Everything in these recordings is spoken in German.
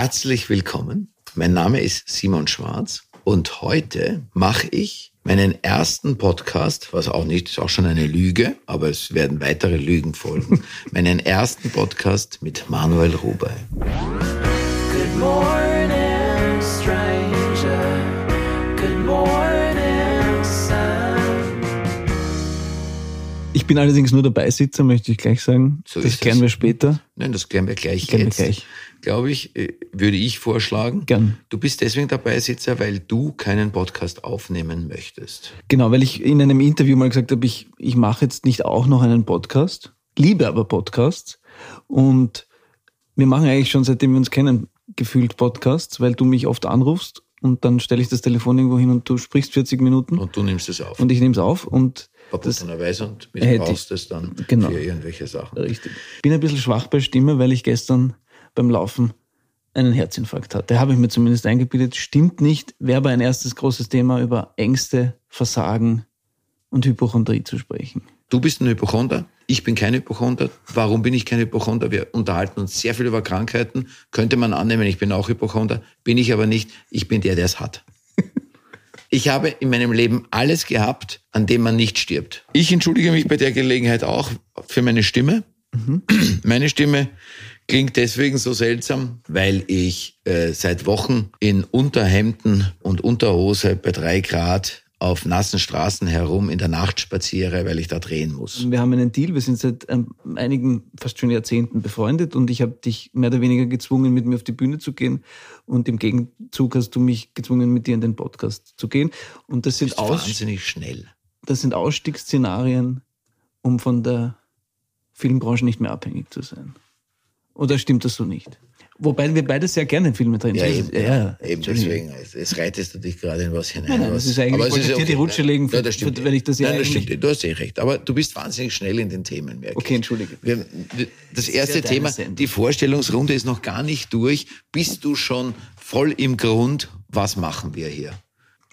Herzlich willkommen. Mein Name ist Simon Schwarz und heute mache ich meinen ersten Podcast, was auch nicht, ist auch schon eine Lüge, aber es werden weitere Lügen folgen. meinen ersten Podcast mit Manuel Rubey. Bin allerdings nur dabei Sitzer, möchte ich gleich sagen. So das klären wir später. Nein, das klären wir gleich klären jetzt. Wir gleich glaube ich, äh, würde ich vorschlagen. Gern. Du bist deswegen dabei, Sitzer, weil du keinen Podcast aufnehmen möchtest. Genau, weil ich in einem Interview mal gesagt habe, ich, ich mache jetzt nicht auch noch einen Podcast, liebe aber Podcasts. Und wir machen eigentlich schon, seitdem wir uns kennen, gefühlt Podcasts, weil du mich oft anrufst und dann stelle ich das Telefon irgendwo hin und du sprichst 40 Minuten. Und du nimmst es auf. Und ich nehme es auf und Verbotenerweise und missbrauchst es dann genau. für irgendwelche Sachen. Richtig. Ich bin ein bisschen schwach bei Stimme, weil ich gestern beim Laufen einen Herzinfarkt hatte. Habe ich mir zumindest eingebildet. Stimmt nicht. Wäre aber ein erstes großes Thema über Ängste, Versagen und Hypochondrie zu sprechen. Du bist ein Hypochonder, ich bin kein Hypochonder. Warum bin ich kein Hypochonder? Wir unterhalten uns sehr viel über Krankheiten. Könnte man annehmen, ich bin auch Hypochonder, bin ich aber nicht. Ich bin der, der es hat. Ich habe in meinem Leben alles gehabt, an dem man nicht stirbt. Ich entschuldige mich bei der Gelegenheit auch für meine Stimme. Mhm. Meine Stimme Klingt deswegen so seltsam, weil ich äh, seit Wochen in Unterhemden und Unterhose bei drei Grad auf nassen Straßen herum in der Nacht spaziere, weil ich da drehen muss. Wir haben einen Deal, wir sind seit ähm, einigen, fast schon Jahrzehnten befreundet und ich habe dich mehr oder weniger gezwungen, mit mir auf die Bühne zu gehen und im Gegenzug hast du mich gezwungen, mit dir in den Podcast zu gehen. Und das sind Aus wahnsinnig schnell. Das sind Ausstiegsszenarien, um von der Filmbranche nicht mehr abhängig zu sein. Oder stimmt das so nicht? Wobei wir beide sehr gerne Filme drehen. Ja, eben, ja, eben deswegen. Es reitest du dich gerade in was hinein. Nein, nein, das ist eigentlich, aber ich wollte dir okay. die Rutsche legen, für, das stimmt. Für, wenn ich das ja Nein, das stimmt. Du hast eh recht. Aber du bist wahnsinnig schnell in den Themen, merke Okay, entschuldige. Wir, das erste das Thema, die Vorstellungsrunde ist noch gar nicht durch. Bist du schon voll im Grund? Was machen wir hier?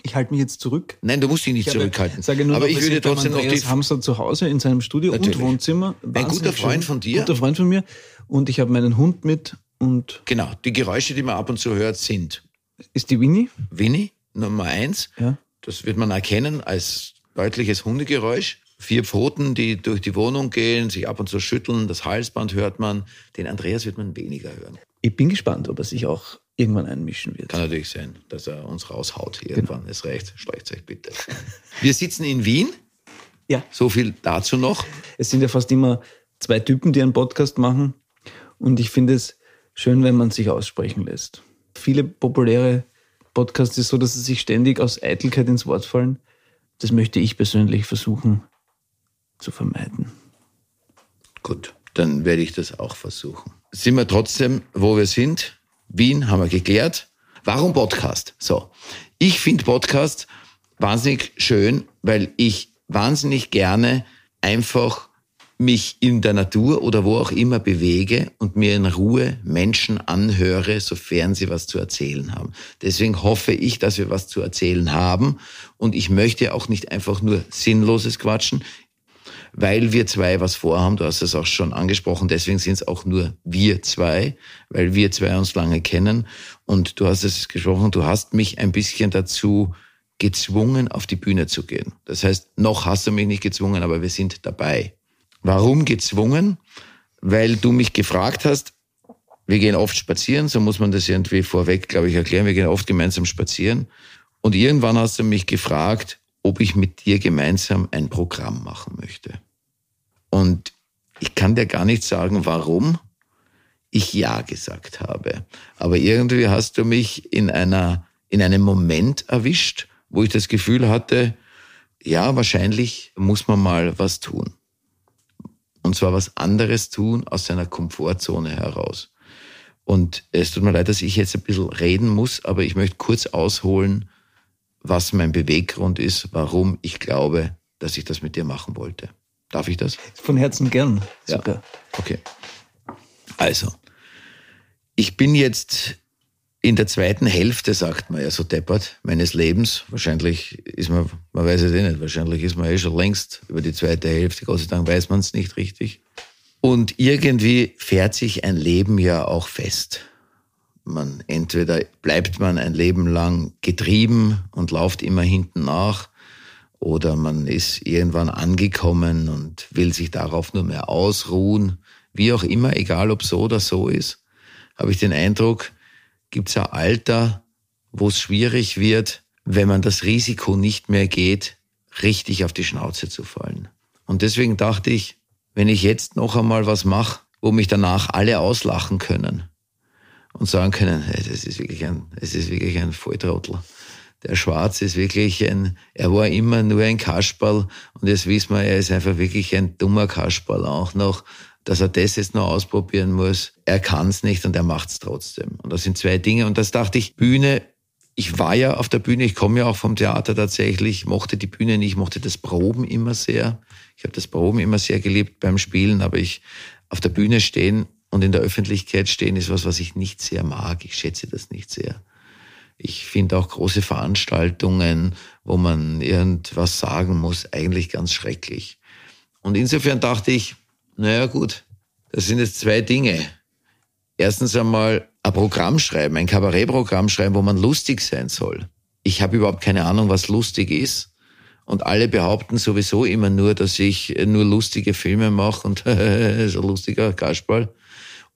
Ich halte mich jetzt zurück. Nein, du musst dich nicht zurückhalten. Sage nur, aber ich würde trotzdem noch die Hamster zu Hause in seinem Studio Natürlich. und Wohnzimmer. Ein guter Freund von dir. Guter Freund von mir und ich habe meinen Hund mit und. Genau, die Geräusche, die man ab und zu hört, sind. Ist die Winnie? Winnie, Nummer eins. Ja. Das wird man erkennen als deutliches Hundegeräusch. Vier Pfoten, die durch die Wohnung gehen, sich ab und zu schütteln, das Halsband hört man. Den Andreas wird man weniger hören. Ich bin gespannt, ob er sich auch irgendwann einmischen wird. Kann natürlich sein, dass er uns raushaut irgendwann. Genau. Es reicht, schleicht euch bitte. Wir sitzen in Wien. Ja. So viel dazu noch. Es sind ja fast immer zwei Typen, die einen Podcast machen. Und ich finde es schön, wenn man sich aussprechen lässt. Viele populäre Podcasts ist so, dass sie sich ständig aus Eitelkeit ins Wort fallen. Das möchte ich persönlich versuchen zu vermeiden. Gut, dann werde ich das auch versuchen. Sind wir trotzdem, wo wir sind? Wien haben wir geklärt. Warum Podcast? So, ich finde Podcast wahnsinnig schön, weil ich wahnsinnig gerne einfach mich in der Natur oder wo auch immer bewege und mir in Ruhe Menschen anhöre, sofern sie was zu erzählen haben. Deswegen hoffe ich, dass wir was zu erzählen haben und ich möchte auch nicht einfach nur sinnloses Quatschen, weil wir zwei was vorhaben. Du hast es auch schon angesprochen, deswegen sind es auch nur wir zwei, weil wir zwei uns lange kennen und du hast es gesprochen, du hast mich ein bisschen dazu gezwungen, auf die Bühne zu gehen. Das heißt, noch hast du mich nicht gezwungen, aber wir sind dabei. Warum gezwungen? Weil du mich gefragt hast, wir gehen oft spazieren, so muss man das irgendwie vorweg, glaube ich, erklären. Wir gehen oft gemeinsam spazieren. Und irgendwann hast du mich gefragt, ob ich mit dir gemeinsam ein Programm machen möchte. Und ich kann dir gar nicht sagen, warum ich Ja gesagt habe. Aber irgendwie hast du mich in einer, in einem Moment erwischt, wo ich das Gefühl hatte, ja, wahrscheinlich muss man mal was tun. Und zwar was anderes tun aus seiner Komfortzone heraus. Und es tut mir leid, dass ich jetzt ein bisschen reden muss, aber ich möchte kurz ausholen, was mein Beweggrund ist, warum ich glaube, dass ich das mit dir machen wollte. Darf ich das? Von Herzen gern. Super. Ja. Okay. Also, ich bin jetzt in der zweiten Hälfte, sagt man ja so deppert, meines Lebens. Wahrscheinlich ist man, man weiß es eh nicht, wahrscheinlich ist man eh schon längst über die zweite Hälfte, Gott sei Dank weiß man es nicht richtig. Und irgendwie fährt sich ein Leben ja auch fest. man entweder bleibt man ein Leben lang getrieben und läuft immer hinten nach, oder man ist irgendwann angekommen und will sich darauf nur mehr ausruhen. Wie auch immer, egal ob so oder so ist, habe ich den Eindruck, gibt es ein Alter, wo es schwierig wird, wenn man das Risiko nicht mehr geht, richtig auf die Schnauze zu fallen. Und deswegen dachte ich, wenn ich jetzt noch einmal was mache, wo mich danach alle auslachen können und sagen können, hey, das ist wirklich ein, es ist wirklich ein Volltrottel. Der Schwarz ist wirklich ein, er war immer nur ein Kasperl und jetzt wissen wir, er ist einfach wirklich ein dummer Kasperl auch noch, dass er das jetzt noch ausprobieren muss. Er kann es nicht und er macht es trotzdem. Und das sind zwei Dinge. Und das dachte ich, Bühne, ich war ja auf der Bühne, ich komme ja auch vom Theater tatsächlich, mochte die Bühne nicht, mochte das Proben immer sehr. Ich habe das Proben immer sehr geliebt beim Spielen, aber ich auf der Bühne stehen und in der Öffentlichkeit stehen ist was, was ich nicht sehr mag. Ich schätze das nicht sehr. Ich finde auch große Veranstaltungen, wo man irgendwas sagen muss, eigentlich ganz schrecklich. Und insofern dachte ich, naja gut, das sind jetzt zwei Dinge. Erstens einmal ein Programm schreiben, ein Kabarettprogramm schreiben, wo man lustig sein soll. Ich habe überhaupt keine Ahnung, was lustig ist. Und alle behaupten sowieso immer nur, dass ich nur lustige Filme mache und so lustiger Kasperl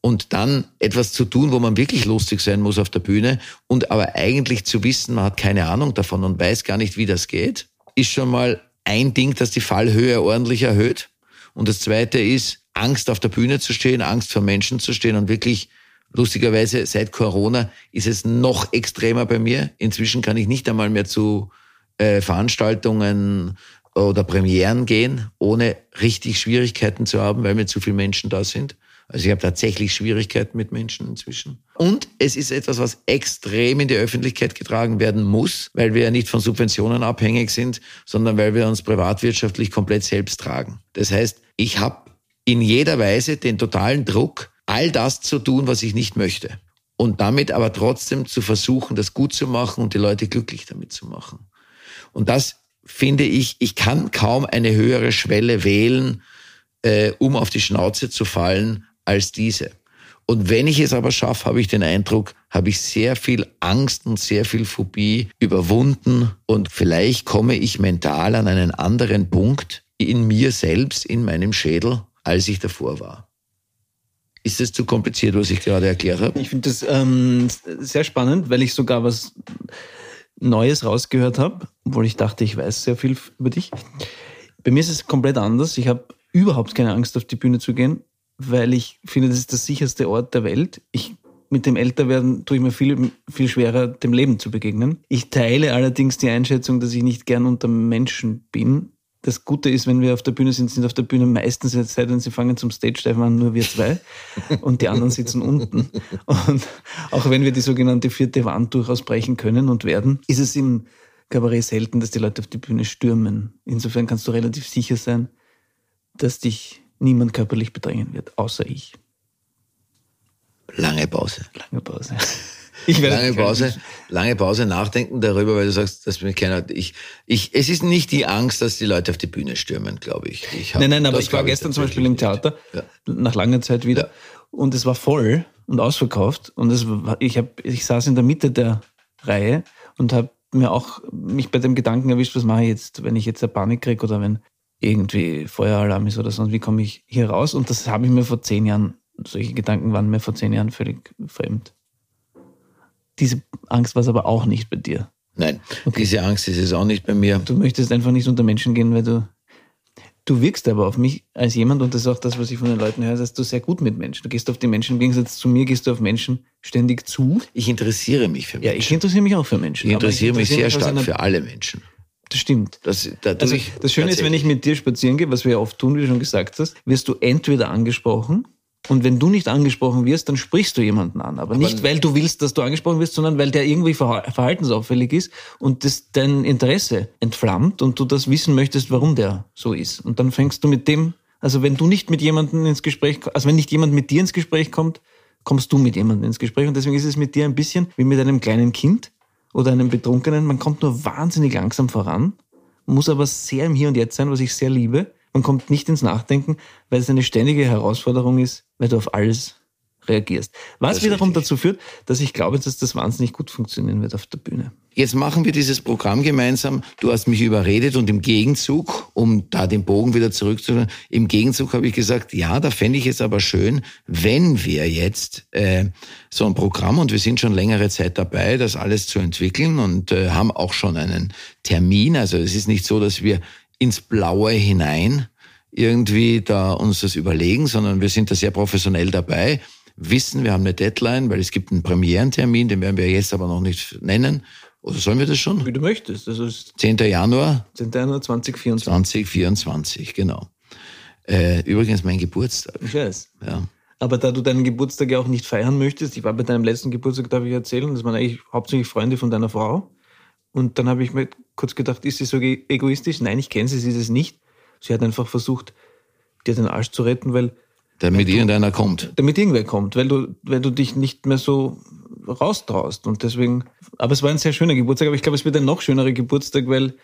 und dann etwas zu tun, wo man wirklich lustig sein muss auf der Bühne und aber eigentlich zu wissen, man hat keine Ahnung davon und weiß gar nicht, wie das geht, ist schon mal ein Ding, das die Fallhöhe ordentlich erhöht. Und das zweite ist, Angst auf der Bühne zu stehen, Angst vor Menschen zu stehen und wirklich lustigerweise seit Corona ist es noch extremer bei mir. Inzwischen kann ich nicht einmal mehr zu äh, Veranstaltungen oder Premieren gehen, ohne richtig Schwierigkeiten zu haben, weil mir zu viele Menschen da sind. Also ich habe tatsächlich Schwierigkeiten mit Menschen inzwischen. Und es ist etwas, was extrem in die Öffentlichkeit getragen werden muss, weil wir ja nicht von Subventionen abhängig sind, sondern weil wir uns privatwirtschaftlich komplett selbst tragen. Das heißt, ich habe in jeder Weise den totalen Druck, all das zu tun, was ich nicht möchte. Und damit aber trotzdem zu versuchen, das gut zu machen und die Leute glücklich damit zu machen. Und das finde ich, ich kann kaum eine höhere Schwelle wählen, äh, um auf die Schnauze zu fallen, als diese. Und wenn ich es aber schaffe, habe ich den Eindruck, habe ich sehr viel Angst und sehr viel Phobie überwunden und vielleicht komme ich mental an einen anderen Punkt in mir selbst, in meinem Schädel, als ich davor war. Ist es zu kompliziert, was ich gerade erklärt habe? Ich finde das ähm, sehr spannend, weil ich sogar was Neues rausgehört habe, obwohl ich dachte, ich weiß sehr viel über dich. Bei mir ist es komplett anders. Ich habe überhaupt keine Angst, auf die Bühne zu gehen weil ich finde, das ist der sicherste Ort der Welt. Ich mit dem Älterwerden tue ich mir viel, viel schwerer, dem Leben zu begegnen. Ich teile allerdings die Einschätzung, dass ich nicht gern unter Menschen bin. Das Gute ist, wenn wir auf der Bühne sind, sind auf der Bühne meistens, sei denn sie fangen zum Stage-Dive an, nur wir zwei und die anderen sitzen unten. Und auch wenn wir die sogenannte vierte Wand durchaus brechen können und werden, ist es im Kabarett selten, dass die Leute auf die Bühne stürmen. Insofern kannst du relativ sicher sein, dass dich niemand körperlich bedrängen wird, außer ich. Lange Pause. Lange Pause. Ich werde lange Pause, lange Pause nachdenken darüber, weil du sagst, dass mir keiner, ich, ich, es ist nicht die Angst, dass die Leute auf die Bühne stürmen, glaube ich. ich hab, nein, nein, aber ich war gestern zum Beispiel im Theater, ja. nach langer Zeit wieder, ja. und es war voll und ausverkauft und es war, ich hab, ich saß in der Mitte der Reihe und habe mir auch mich bei dem Gedanken erwischt, was mache ich jetzt, wenn ich jetzt eine Panik kriege oder wenn irgendwie Feueralarm ist oder sonst, wie komme ich hier raus? Und das habe ich mir vor zehn Jahren, solche Gedanken waren mir vor zehn Jahren völlig fremd. Diese Angst war es aber auch nicht bei dir. Nein, okay. diese Angst ist es auch nicht bei mir. Du möchtest einfach nicht unter Menschen gehen, weil du. Du wirkst aber auf mich als jemand, und das ist auch das, was ich von den Leuten höre, dass du sehr gut mit Menschen. Du gehst auf die Menschen, im Gegensatz zu mir gehst du auf Menschen ständig zu. Ich interessiere mich für Menschen. Ja, ich interessiere mich auch für Menschen. Ich interessiere, ich interessiere mich sehr stark für alle Menschen. Das stimmt. Das, also, das Schöne ist, wenn ich mit dir spazieren gehe, was wir ja oft tun, wie du schon gesagt hast, wirst du entweder angesprochen und wenn du nicht angesprochen wirst, dann sprichst du jemanden an. Aber, Aber nicht, weil du willst, dass du angesprochen wirst, sondern weil der irgendwie verhaltensauffällig ist und das dein Interesse entflammt und du das wissen möchtest, warum der so ist. Und dann fängst du mit dem, also wenn du nicht mit jemandem ins Gespräch, also wenn nicht jemand mit dir ins Gespräch kommt, kommst du mit jemandem ins Gespräch. Und deswegen ist es mit dir ein bisschen wie mit einem kleinen Kind oder einem Betrunkenen, man kommt nur wahnsinnig langsam voran, muss aber sehr im Hier und Jetzt sein, was ich sehr liebe. Man kommt nicht ins Nachdenken, weil es eine ständige Herausforderung ist, weil du auf alles reagierst. Was wiederum richtig. dazu führt, dass ich glaube, dass das wahnsinnig gut funktionieren wird auf der Bühne. Jetzt machen wir dieses Programm gemeinsam. Du hast mich überredet und im Gegenzug, um da den Bogen wieder zurückzuholen, im Gegenzug habe ich gesagt, ja, da fände ich es aber schön, wenn wir jetzt äh, so ein Programm, und wir sind schon längere Zeit dabei, das alles zu entwickeln und äh, haben auch schon einen Termin. Also es ist nicht so, dass wir ins Blaue hinein irgendwie da uns das überlegen, sondern wir sind da sehr professionell dabei, wissen, wir haben eine Deadline, weil es gibt einen Premierentermin, den werden wir jetzt aber noch nicht nennen. Oder sollen wir das schon? Wie du möchtest. Das ist 10. Januar 10. Januar 2024. 2024, genau. Äh, übrigens mein Geburtstag. Ich weiß. Ja. Aber da du deinen Geburtstag ja auch nicht feiern möchtest, ich war bei deinem letzten Geburtstag, darf ich erzählen, das waren eigentlich hauptsächlich Freunde von deiner Frau. Und dann habe ich mir kurz gedacht, ist sie so egoistisch? Nein, ich kenne sie, sie ist es nicht. Sie hat einfach versucht, dir den Arsch zu retten, weil Damit irgendeiner kommt. damit irgendwer kommt, weil du, weil du dich nicht mehr so raustraust. Und deswegen, aber es war ein sehr schöner Geburtstag, aber ich glaube, es wird ein noch schönerer Geburtstag, weil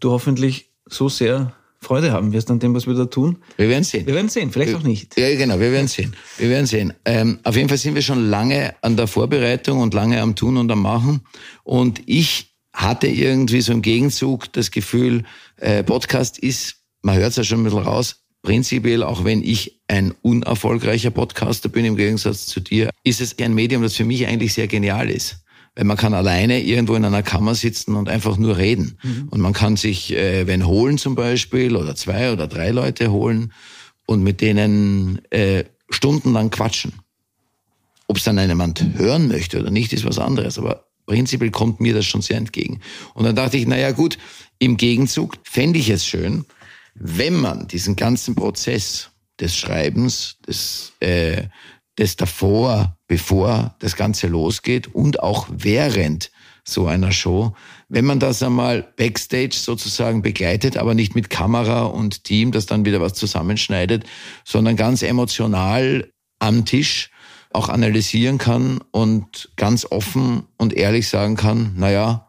du hoffentlich so sehr Freude haben wirst an dem, was wir da tun. Wir werden sehen. Wir werden sehen, vielleicht auch nicht. Ja, genau, wir werden sehen. Wir werden sehen. Ähm, auf jeden Fall sind wir schon lange an der Vorbereitung und lange am Tun und am Machen. Und ich hatte irgendwie so im Gegenzug das Gefühl, äh, Podcast ist, man hört es ja schon ein bisschen raus, prinzipiell, auch wenn ich ein unerfolgreicher Podcaster bin im Gegensatz zu dir, ist es ein Medium, das für mich eigentlich sehr genial ist. Weil man kann alleine irgendwo in einer Kammer sitzen und einfach nur reden. Und man kann sich, äh, wenn holen zum Beispiel, oder zwei oder drei Leute holen und mit denen äh, stundenlang quatschen. Ob es dann jemand hören möchte oder nicht, ist was anderes. Aber prinzipiell kommt mir das schon sehr entgegen. Und dann dachte ich, naja gut, im Gegenzug fände ich es schön, wenn man diesen ganzen Prozess des Schreibens, des, äh, des davor, bevor das Ganze losgeht und auch während so einer Show, wenn man das einmal backstage sozusagen begleitet, aber nicht mit Kamera und Team, das dann wieder was zusammenschneidet, sondern ganz emotional am Tisch auch analysieren kann und ganz offen und ehrlich sagen kann, naja,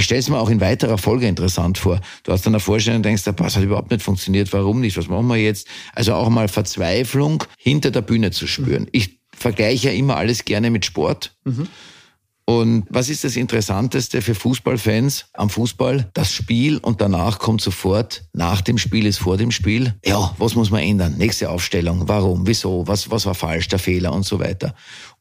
ich stelle es mir auch in weiterer Folge interessant vor. Du hast dann eine Vorstellung und denkst, das hat überhaupt nicht funktioniert, warum nicht, was machen wir jetzt? Also auch mal Verzweiflung hinter der Bühne zu spüren. Ich vergleiche ja immer alles gerne mit Sport. Und was ist das Interessanteste für Fußballfans am Fußball? Das Spiel und danach kommt sofort, nach dem Spiel ist vor dem Spiel. Ja, was muss man ändern? Nächste Aufstellung. Warum? Wieso? Was, was war falsch? Der Fehler und so weiter.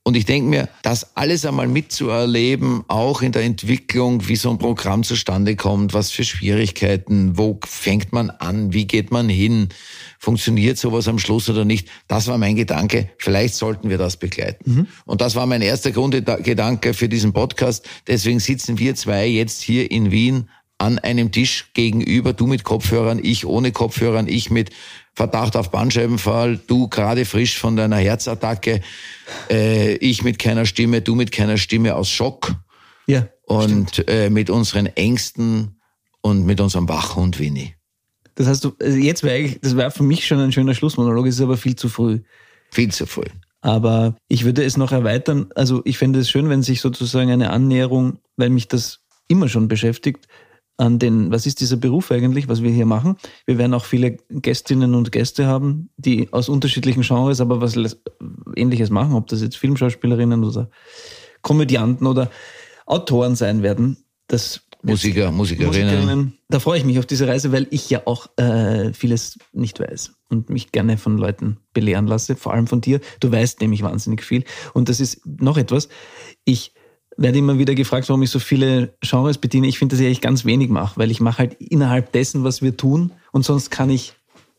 Und ich denke mir, das alles einmal mitzuerleben, auch in der Entwicklung, wie so ein Programm zustande kommt, was für Schwierigkeiten, wo fängt man an, wie geht man hin, funktioniert sowas am Schluss oder nicht, das war mein Gedanke, vielleicht sollten wir das begleiten. Und das war mein erster Grundgedanke für diesen Podcast. Deswegen sitzen wir zwei jetzt hier in Wien an einem Tisch gegenüber, du mit Kopfhörern, ich ohne Kopfhörern, ich mit Verdacht auf Bandscheibenfall, du gerade frisch von deiner Herzattacke, äh, ich mit keiner Stimme, du mit keiner Stimme aus Schock Ja. und äh, mit unseren Ängsten und mit unserem Wachhund Winnie. Das heißt, du, also jetzt wäre eigentlich, das wäre für mich schon ein schöner Schlussmonolog, ist aber viel zu früh. Viel zu früh. Aber ich würde es noch erweitern. Also ich fände es schön, wenn sich sozusagen eine Annäherung, weil mich das immer schon beschäftigt, an den, was ist dieser Beruf eigentlich, was wir hier machen. Wir werden auch viele Gästinnen und Gäste haben, die aus unterschiedlichen Genres aber was ähnliches machen, ob das jetzt Filmschauspielerinnen oder Komödianten oder Autoren sein werden. Das Musiker, Musikerinnen. Musikerinnen. Da freue ich mich auf diese Reise, weil ich ja auch äh, vieles nicht weiß und mich gerne von Leuten belehren lasse, vor allem von dir. Du weißt nämlich wahnsinnig viel. Und das ist noch etwas. Ich werde immer wieder gefragt, warum ich so viele Genres bediene. Ich finde, dass ich eigentlich ganz wenig mache, weil ich mache halt innerhalb dessen, was wir tun und sonst kann ich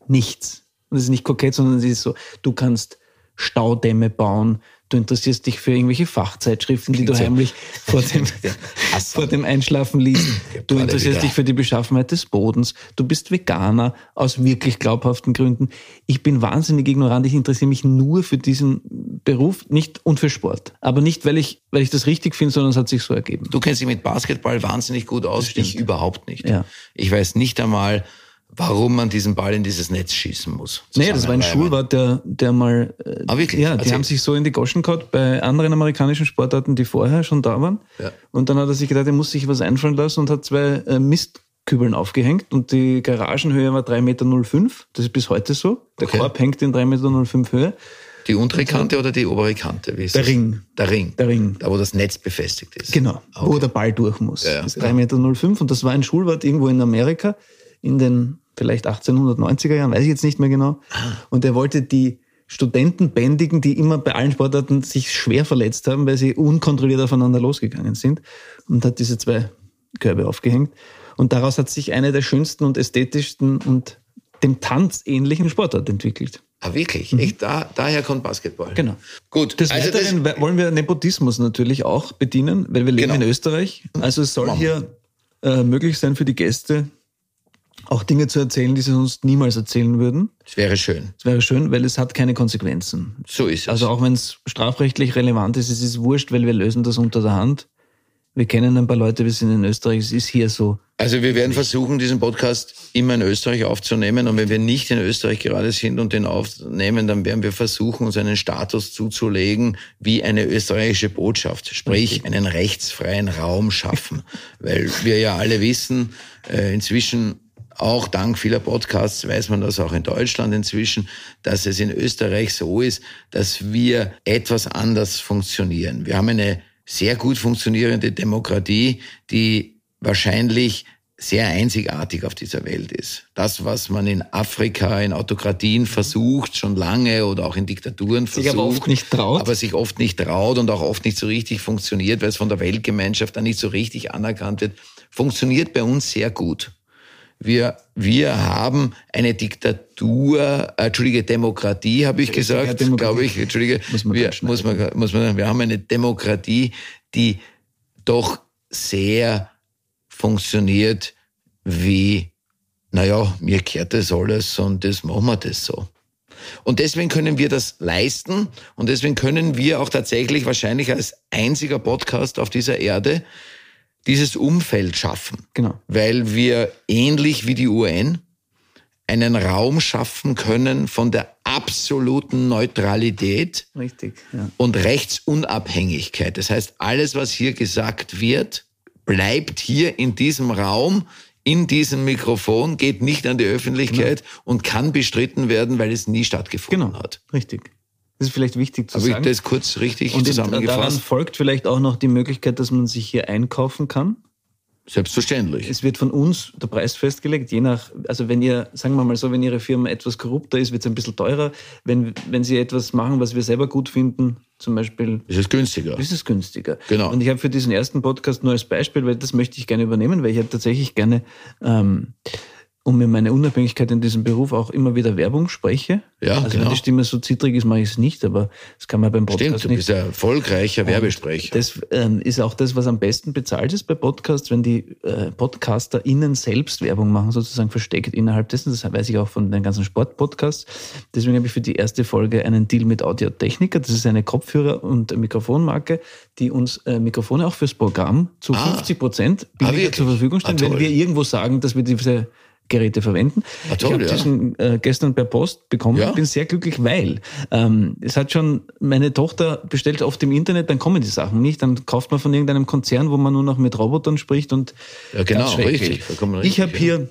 nichts. Und das ist nicht kokett, sondern es ist so, du kannst Staudämme bauen, du interessierst dich für irgendwelche Fachzeitschriften, die du so. heimlich vor dem, vor dem Einschlafen liest. Du interessierst dich für die Beschaffenheit des Bodens. Du bist Veganer aus wirklich glaubhaften Gründen. Ich bin wahnsinnig ignorant. Ich interessiere mich nur für diesen Beruf, nicht und für Sport. Aber nicht, weil ich, weil ich das richtig finde, sondern es hat sich so ergeben. Du kennst dich mit Basketball wahnsinnig gut aus, ich überhaupt nicht. Ja. Ich weiß nicht einmal, warum man diesen Ball in dieses Netz schießen muss. Nee, das war ein. Schulwart, der, der mal. äh, Ah, wirklich? Ja, die Erzähl. haben sich so in die Goschen gehauen bei anderen amerikanischen Sportarten, die vorher schon da waren. Ja. Und dann hat er sich gedacht, er muss sich was einfallen lassen und hat zwei äh, Mistkübeln aufgehängt. Und die Garagenhöhe war 3,05 Meter. Das ist bis heute so. Der Okay. Korb hängt in 3,05 Meter Höhe. Die untere Kante oder die obere Kante? Wie ist Der das? Ring. Der Ring. Der Ring. Da, wo das Netz befestigt ist. Genau, wo der Ball durch muss. Ja, ja. das ist 3,05 Meter und das war ein Schulwart irgendwo in Amerika in den vielleicht 1890er Jahren, weiß ich jetzt nicht mehr genau. Ah. Und er wollte die Studenten bändigen, die immer bei allen Sportarten sich schwer verletzt haben, weil sie unkontrolliert aufeinander losgegangen sind und hat diese zwei Körbe aufgehängt. Und daraus hat sich eine der schönsten und ästhetischsten und dem Tanz ähnlichen Sportart entwickelt. Ah, wirklich? Echt? Da, daher kommt Basketball. Mhm. Genau. Gut. Des also das, Weiteren wollen wir Nepotismus natürlich auch bedienen, weil wir leben Genau. in Österreich. Also es soll wir. hier äh, möglich sein für die Gäste, auch Dinge zu erzählen, die sie sonst niemals erzählen würden. das wäre schön. Das wäre schön, weil es hat keine Konsequenzen. So ist es. Also auch wenn es strafrechtlich relevant ist, es ist wurscht, weil wir lösen das unter der Hand. Wir kennen ein paar Leute, wir sind in Österreich, es ist hier so. Also wir werden versuchen, diesen Podcast immer in Österreich aufzunehmen. Und wenn wir nicht in Österreich gerade sind und den aufnehmen, dann werden wir versuchen, uns einen Status zuzulegen wie eine österreichische Botschaft. Sprich, einen rechtsfreien Raum schaffen. Weil wir ja alle wissen, äh, inzwischen auch dank vieler Podcasts weiß man das auch in Deutschland inzwischen, dass es in Österreich so ist, dass wir etwas anders funktionieren. Wir haben eine sehr gut funktionierende Demokratie, die wahrscheinlich sehr einzigartig auf dieser Welt ist. Das, was man in Afrika, in Autokratien versucht, schon lange oder auch in Diktaturen Sich versucht, aber oft nicht traut. aber sich oft nicht traut und auch oft nicht so richtig funktioniert, weil es von der Weltgemeinschaft dann nicht so richtig anerkannt wird, funktioniert bei uns sehr gut. Wir, wir haben eine Diktatur, äh, Entschuldige, Demokratie, habe ich gesagt, glaube ich, Entschuldige, Muss man wir, muss man, muss man, wir haben eine Demokratie, die doch sehr funktioniert wie, naja, mir kehrt das alles und das machen wir das so. Und deswegen können wir das leisten und deswegen können wir auch tatsächlich wahrscheinlich als einziger Podcast auf dieser Erde dieses Umfeld schaffen. Genau. Weil wir ähnlich wie die UN einen Raum schaffen können von der absoluten Neutralität Richtig, ja. und Rechtsunabhängigkeit. Das heißt, alles, was hier gesagt wird, bleibt hier in diesem Raum, in diesem Mikrofon, geht nicht an die Öffentlichkeit und kann bestritten werden, weil es nie stattgefunden Genau, hat. richtig. Das ist vielleicht wichtig zu Habe ich sagen. das kurz richtig Und daran zusammengefasst? folgt vielleicht auch noch die Möglichkeit, dass man sich hier einkaufen kann. Selbstverständlich. Es wird von uns der Preis festgelegt, je nach, also wenn ihr, sagen wir mal so, wenn Ihre Firma etwas korrupter ist, wird es ein bisschen teurer. Wenn, wenn Sie etwas machen, was wir selber gut finden, zum Beispiel, Es ist günstiger. ist es günstiger. Genau. Und ich habe für diesen ersten Podcast nur als Beispiel, weil das möchte ich gerne übernehmen, weil ich halt tatsächlich gerne, ähm, um mir meine Unabhängigkeit in diesem Beruf auch immer wieder Werbung spreche. Ja, also genau. wenn die Stimme so zittrig ist, mache ich es nicht, aber das kann man beim Podcast Stimmt, du nicht. bist ein erfolgreicher Werbesprecher. Das ähm, ist auch das, was am besten bezahlt ist bei Podcasts, wenn die äh, PodcasterInnen selbst Werbung machen, sozusagen versteckt innerhalb dessen. Das weiß ich auch von den ganzen Sportpodcasts. Deswegen habe ich für die erste Folge einen Deal mit Audio-Technica. Das ist eine Kopfhörer- und Mikrofonmarke, die uns äh, Mikrofone auch fürs Programm zu Ah. 50 Prozent billiger wirklich? zur Verfügung stellen, Ah, wenn wir irgendwo sagen, dass wir diese Geräte verwenden. Ah, toll, ich habe ja. diesen äh, gestern per Post bekommen Ja. und bin sehr glücklich, weil ähm, es hat schon, meine Tochter bestellt oft im Internet, dann kommen die Sachen nicht, dann kauft man von irgendeinem Konzern, wo man nur noch mit Robotern spricht und Ja, genau, richtig, vollkommen Ich richtig, habe ja. hier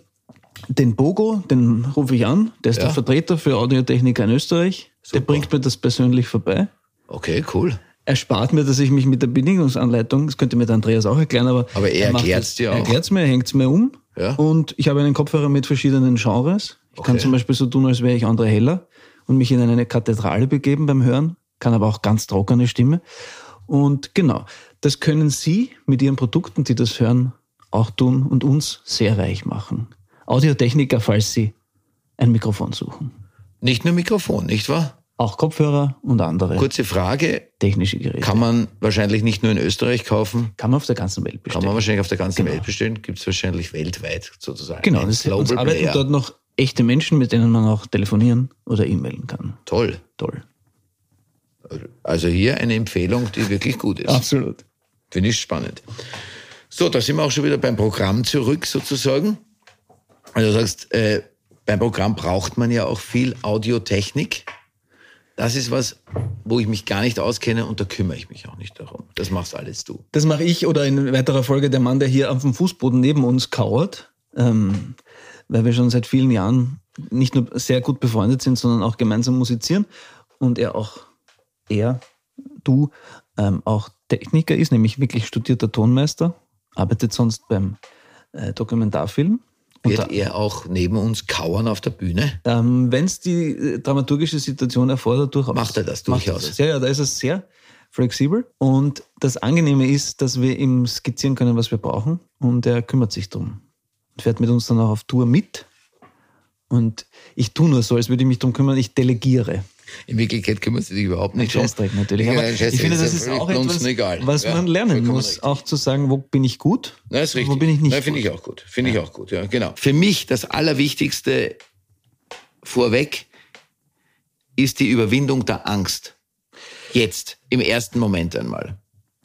den Bogo, den rufe ich an, der ist Ja. der Vertreter für Audiotechniker in Österreich. Der Super. bringt mir das persönlich vorbei. Okay, cool. erspart mir, dass ich mich mit der Bedienungsanleitung, das könnte mir der Andreas auch erklären, aber, Aber er macht erklärt's das- dir Er auch. erklärt's mir, er hängt's mir um. Ja. Und ich habe einen Kopfhörer mit verschiedenen Genres. Ich kann Okay. zum Beispiel so tun, als wäre ich André Heller und mich in eine Kathedrale begeben beim Hören, kann aber auch ganz trockene Stimme. Und genau, das können Sie mit Ihren Produkten, die das hören, auch tun und uns sehr reich machen. Audiotechniker, falls Sie ein Mikrofon suchen. Nicht nur Mikrofon, nicht wahr? Auch Kopfhörer und andere Kurze Frage. technische Geräte. Kann man wahrscheinlich nicht nur in Österreich kaufen, Kann man auf der ganzen Welt kann bestellen. man wahrscheinlich auf der ganzen Genau. Welt bestellen, gibt es wahrscheinlich weltweit sozusagen. Genau, das uns Global arbeiten Player. dort noch echte Menschen, mit denen man auch telefonieren oder e-mailen kann. Toll. Toll. Also hier eine Empfehlung, die wirklich gut ist. Absolut. Finde ich spannend. So, da sind wir auch schon wieder beim Programm zurück sozusagen. Also du sagst, äh, beim Programm braucht man ja auch viel Audiotechnik. Das ist was, wo ich mich gar nicht auskenne und da kümmere ich mich auch nicht darum. Das machst alles du. Das mache ich oder in weiterer Folge der Mann, der hier auf dem Fußboden neben uns kauert, ähm, weil wir schon seit vielen Jahren nicht nur sehr gut befreundet sind, sondern auch gemeinsam musizieren und er auch er, du, ähm, auch Techniker ist, nämlich wirklich studierter Tonmeister, arbeitet sonst beim äh, Dokumentarfilm. Wird da, er auch neben uns kauern auf der Bühne? Ähm, Wenn es die äh, dramaturgische Situation erfordert, durchaus. Macht er das durchaus? Das. Ja, ja, da ist es sehr flexibel. Und das Angenehme ist, dass wir ihm skizzieren können, was wir brauchen. Und er kümmert sich darum. Fährt mit uns dann auch auf Tour mit. Und ich tue nur so, als würde ich mich darum kümmern, ich delegiere. In Wirklichkeit kümmert sich überhaupt nicht um. Scheißdreck natürlich. Aber ich finde, das ist auch etwas, was man lernen muss, richtig. auch zu sagen, wo bin ich gut, Na, ist richtig. wo bin ich nicht Na, finde ich auch gut. Finde ja. ich auch gut, ja, genau. Für mich das Allerwichtigste vorweg ist die Überwindung der Angst. Jetzt, im ersten Moment einmal.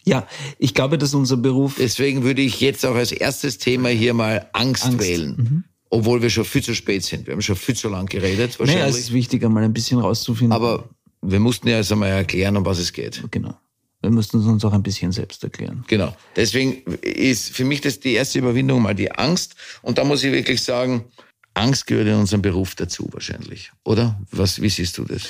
Ja, ich glaube, dass unser Beruf. Deswegen würde ich jetzt auch als erstes Thema hier mal Angst, Angst. wählen. Mhm obwohl wir schon viel zu spät sind. Wir haben schon viel zu lang geredet. Wahrscheinlich. Naja, es ist wichtig, einmal ein bisschen rauszufinden. Aber wir mussten ja erst einmal erklären, um was es geht. Genau. Wir mussten es uns auch ein bisschen selbst erklären. Genau. Deswegen ist für mich das die erste Überwindung mal die Angst. Und da muss ich wirklich sagen, Angst gehört in unserem Beruf dazu wahrscheinlich. Oder? Was, wie siehst du das?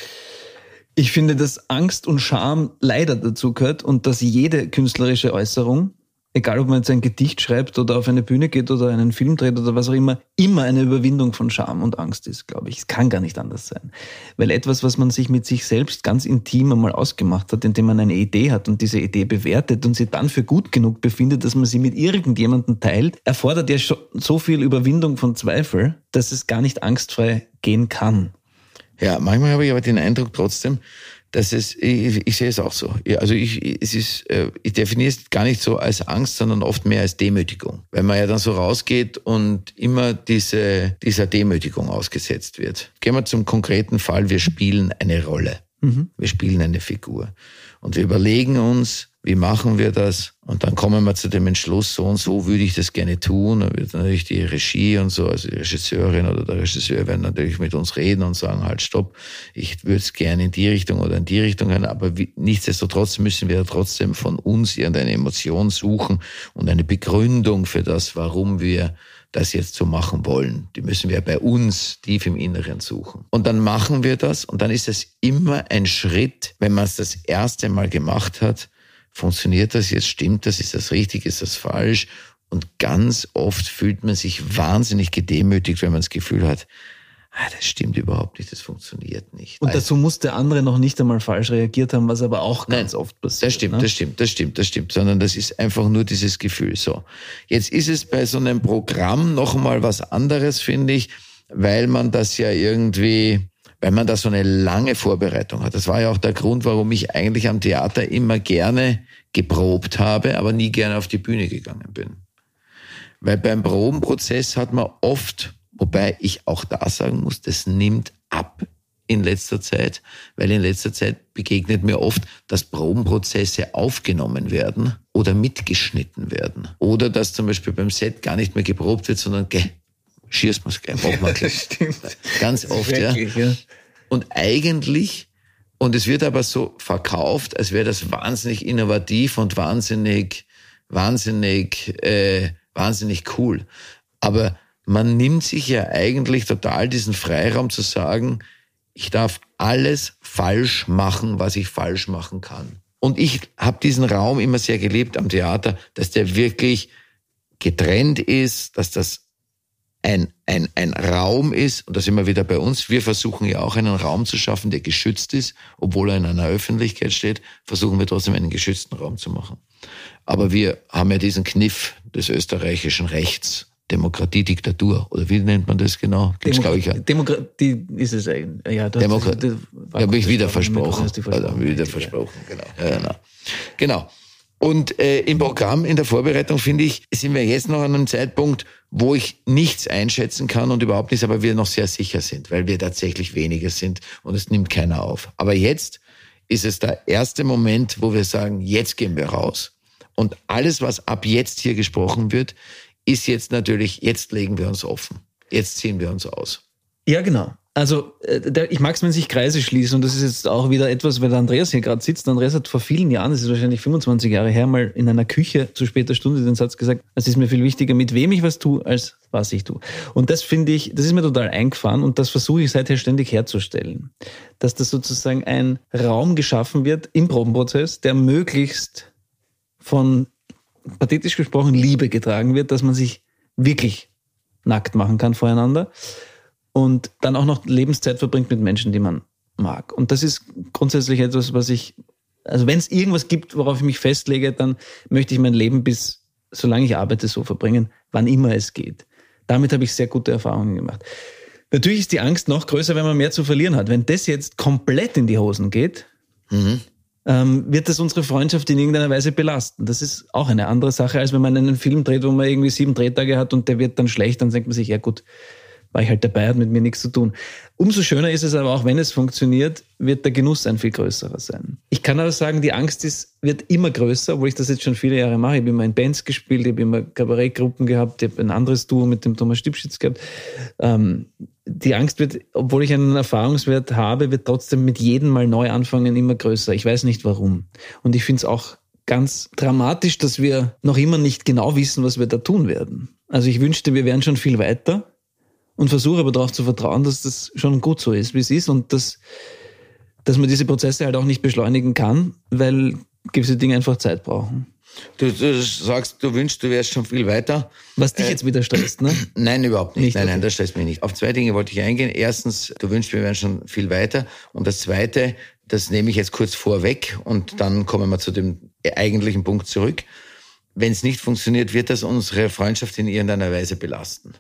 Ich finde, dass Angst und Scham leider dazu gehört und dass jede künstlerische Äußerung egal ob man jetzt ein Gedicht schreibt oder auf eine Bühne geht oder einen Film dreht oder was auch immer, immer eine Überwindung von Scham und Angst ist, glaube ich. Es kann gar nicht anders sein. Weil etwas, was man sich mit sich selbst ganz intim einmal ausgemacht hat, indem man eine Idee hat und diese Idee bewertet und sie dann für gut genug befindet, dass man sie mit irgendjemandem teilt, erfordert ja so viel Überwindung von Zweifel, dass es gar nicht angstfrei gehen kann. Ja, manchmal habe ich aber den Eindruck trotzdem, dass es, ich, ich sehe es auch so. Also ich, es ist, äh, ich definiere es gar nicht so als Angst, sondern oft mehr als Demütigung. Weil man ja dann so rausgeht und immer diese, dieser Demütigung ausgesetzt wird. Gehen wir zum konkreten Fall. Wir spielen eine Rolle. Mhm. Wir spielen eine Figur. Und wir überlegen uns, wie machen wir das? Und dann kommen wir zu dem Entschluss, so und so würde ich das gerne tun. Dann wird natürlich die Regie und so, also die Regisseurin oder der Regisseur werden natürlich mit uns reden und sagen, halt, stopp, ich würde es gerne in die Richtung oder in die Richtung hören, aber wie, nichtsdestotrotz müssen wir trotzdem von uns irgendeine Emotion suchen und eine Begründung für das, warum wir das jetzt so machen wollen. Die müssen wir bei uns tief im Inneren suchen. Und dann machen wir das und dann ist es immer ein Schritt, wenn man es das erste Mal gemacht hat, funktioniert das jetzt, stimmt das, ist das richtig, ist das falsch? Und ganz oft fühlt man sich wahnsinnig gedemütigt, wenn man das Gefühl hat, ah, das stimmt überhaupt nicht, das funktioniert nicht. Und dazu muss der andere noch nicht einmal falsch reagiert haben, was aber auch ganz Nein, oft passiert. Das stimmt, ne? das stimmt, das stimmt, das stimmt, sondern das ist einfach nur dieses Gefühl. So, jetzt ist es bei so einem Programm noch einmal was anderes, finde ich, weil man das ja irgendwie weil man da so eine lange Vorbereitung hat. Das war ja auch der Grund, warum ich eigentlich am Theater immer gerne geprobt habe, aber nie gerne auf die Bühne gegangen bin. Weil beim Probenprozess hat man oft, wobei ich auch da sagen muss, das nimmt ab in letzter Zeit, weil in letzter Zeit begegnet mir oft, dass Probenprozesse aufgenommen werden oder mitgeschnitten werden. Oder dass zum Beispiel beim Set gar nicht mehr geprobt wird, sondern schießt man gleich, machen wir gleich. Stimmt. Ganz oft, Wirklich, ja. ja. Und eigentlich, und es wird aber so verkauft, als wäre das wahnsinnig innovativ und wahnsinnig, wahnsinnig, äh, wahnsinnig cool. Aber man nimmt sich ja eigentlich total diesen Freiraum zu sagen, ich darf alles falsch machen, was ich falsch machen kann. Und ich habe diesen Raum immer sehr gelebt am Theater, dass der wirklich getrennt ist, dass das ein, ein, ein Raum ist, und das immer wieder bei uns, wir versuchen ja auch einen Raum zu schaffen, der geschützt ist, obwohl er in einer Öffentlichkeit steht, versuchen wir trotzdem einen geschützten Raum zu machen. Aber wir haben ja diesen Kniff des österreichischen Rechts, Demokratie, Diktatur, oder wie nennt man das genau? Gibt's, Demo ich, ja. Demokratie ist es eigentlich. Ja, das, Demokratie. Da habe ich wieder versprochen. Also, wieder versprochen, genau. Ja, genau. Genau. Und äh, im Programm, in der Vorbereitung, finde ich, sind wir jetzt noch an einem Zeitpunkt, wo ich nichts einschätzen kann und überhaupt nichts, aber wir noch sehr sicher sind, weil wir tatsächlich weniger sind und es nimmt keiner auf. Aber jetzt ist es der erste Moment, wo wir sagen, jetzt gehen wir raus. Und alles, was ab jetzt hier gesprochen wird, ist jetzt natürlich, jetzt legen wir uns offen. Jetzt ziehen wir uns aus. Ja, genau. Also äh, der, ich mag es, wenn sich Kreise schließen und das ist jetzt auch wieder etwas, weil der Andreas hier gerade sitzt. Andreas hat vor vielen Jahren, das ist wahrscheinlich 25 Jahre her, mal in einer Küche zu später Stunde den Satz gesagt, es ist mir viel wichtiger, mit wem ich was tue, als was ich tue. Und das finde ich, das ist mir total eingefahren und das versuche ich seither ständig herzustellen. Dass das sozusagen ein Raum geschaffen wird im Probenprozess, der möglichst von pathetisch gesprochen Liebe getragen wird, dass man sich wirklich nackt machen kann voreinander und dann auch noch Lebenszeit verbringt mit Menschen, die man mag. Und das ist grundsätzlich etwas, was ich, also wenn es irgendwas gibt, worauf ich mich festlege, dann möchte ich mein Leben bis, solange ich arbeite, so verbringen, wann immer es geht. Damit habe ich sehr gute Erfahrungen gemacht. Natürlich ist die Angst noch größer, wenn man mehr zu verlieren hat. Wenn das jetzt komplett in die Hosen geht, mhm. ähm, wird das unsere Freundschaft in irgendeiner Weise belasten. Das ist auch eine andere Sache, als wenn man einen Film dreht, wo man irgendwie sieben Drehtage hat und der wird dann schlecht, dann denkt man sich, ja gut, war ich halt dabei, hat mit mir nichts zu tun. Umso schöner ist es aber auch, wenn es funktioniert, wird der Genuss ein viel größerer sein. Ich kann aber sagen, die Angst ist, wird immer größer, obwohl ich das jetzt schon viele Jahre mache. Ich habe immer in Bands gespielt, ich habe immer Kabarettgruppen gehabt, ich habe ein anderes Duo mit dem Thomas Stipschitz gehabt. Ähm, die Angst wird, obwohl ich einen Erfahrungswert habe, wird trotzdem mit jedem Mal neu anfangen immer größer. Ich weiß nicht warum. Und ich finde es auch ganz dramatisch, dass wir noch immer nicht genau wissen, was wir da tun werden. Also ich wünschte, wir wären schon viel weiter und versuche aber darauf zu vertrauen, dass das schon gut so ist, wie es ist und dass, dass man diese Prozesse halt auch nicht beschleunigen kann, weil gewisse Dinge einfach Zeit brauchen. Du, du sagst, du wünschst, du wärst schon viel weiter. Was dich äh, jetzt wieder stresst, ne? Nein, überhaupt nicht. nicht nein, okay. nein, das stresst mich nicht. Auf zwei Dinge wollte ich eingehen. Erstens, du wünschst, wir wären schon viel weiter. Und das zweite, das nehme ich jetzt kurz vorweg und dann kommen wir zu dem eigentlichen Punkt zurück. Wenn es nicht funktioniert, wird das unsere Freundschaft in irgendeiner Weise belasten.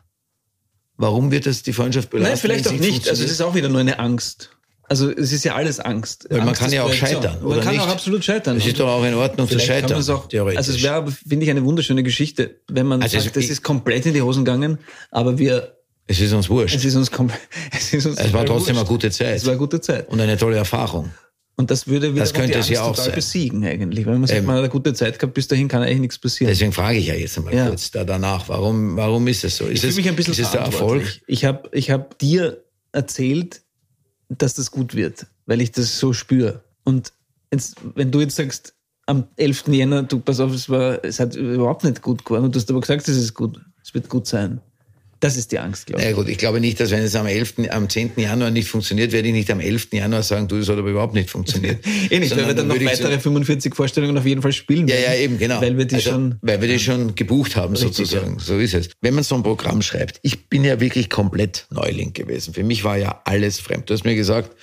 Warum wird das die Freundschaft belasten? Nein, vielleicht auch nicht. Also es ist auch wieder nur eine Angst. Also es ist ja alles Angst. Weil Angst man kann ja auch scheitern. Man kann nicht? auch absolut scheitern. Es ist doch auch in Ordnung zu scheitern. Auch, also es wäre, finde ich, eine wunderschöne Geschichte, wenn man also sagt, es ist komplett in die Hosen gegangen, aber wir es ist uns wurscht. Es ist uns komplett. Es, ist uns es war trotzdem wurscht. eine gute Zeit. Es war eine gute Zeit. Und eine tolle Erfahrung. Und das würde wieder das könnte es ja auch sein. besiegen eigentlich. Wenn man sagt, ähm, man hat eine gute Zeit gehabt, bis dahin kann eigentlich nichts passieren. Deswegen frage ich ja jetzt einmal ja. kurz da danach, warum, warum ist es so? Ist ich es, mich ein bisschen ist es der Erfolg? Ich habe ich hab dir erzählt, dass das gut wird, weil ich das so spüre. Und jetzt, wenn du jetzt sagst, am 11. Jänner, du pass auf, es war, es hat überhaupt nicht gut geworden und du hast aber gesagt, es ist gut, es wird gut sein. Das ist die Angst, glaube ich. Ja gut, ich glaube nicht, dass wenn es am 11., am 10. Januar nicht funktioniert, werde ich nicht am 11. Januar sagen, du, es hat aber überhaupt nicht funktioniert. eh nicht, weil wir dann noch weitere so 45 Vorstellungen auf jeden Fall spielen werden. Ja, ja, eben, genau. Weil wir die also, schon... Weil wir die schon gebucht haben, richtig, sozusagen. Ja. So ist es. Wenn man so ein Programm schreibt, ich bin ja wirklich komplett Neuling gewesen. Für mich war ja alles fremd. Du hast mir gesagt,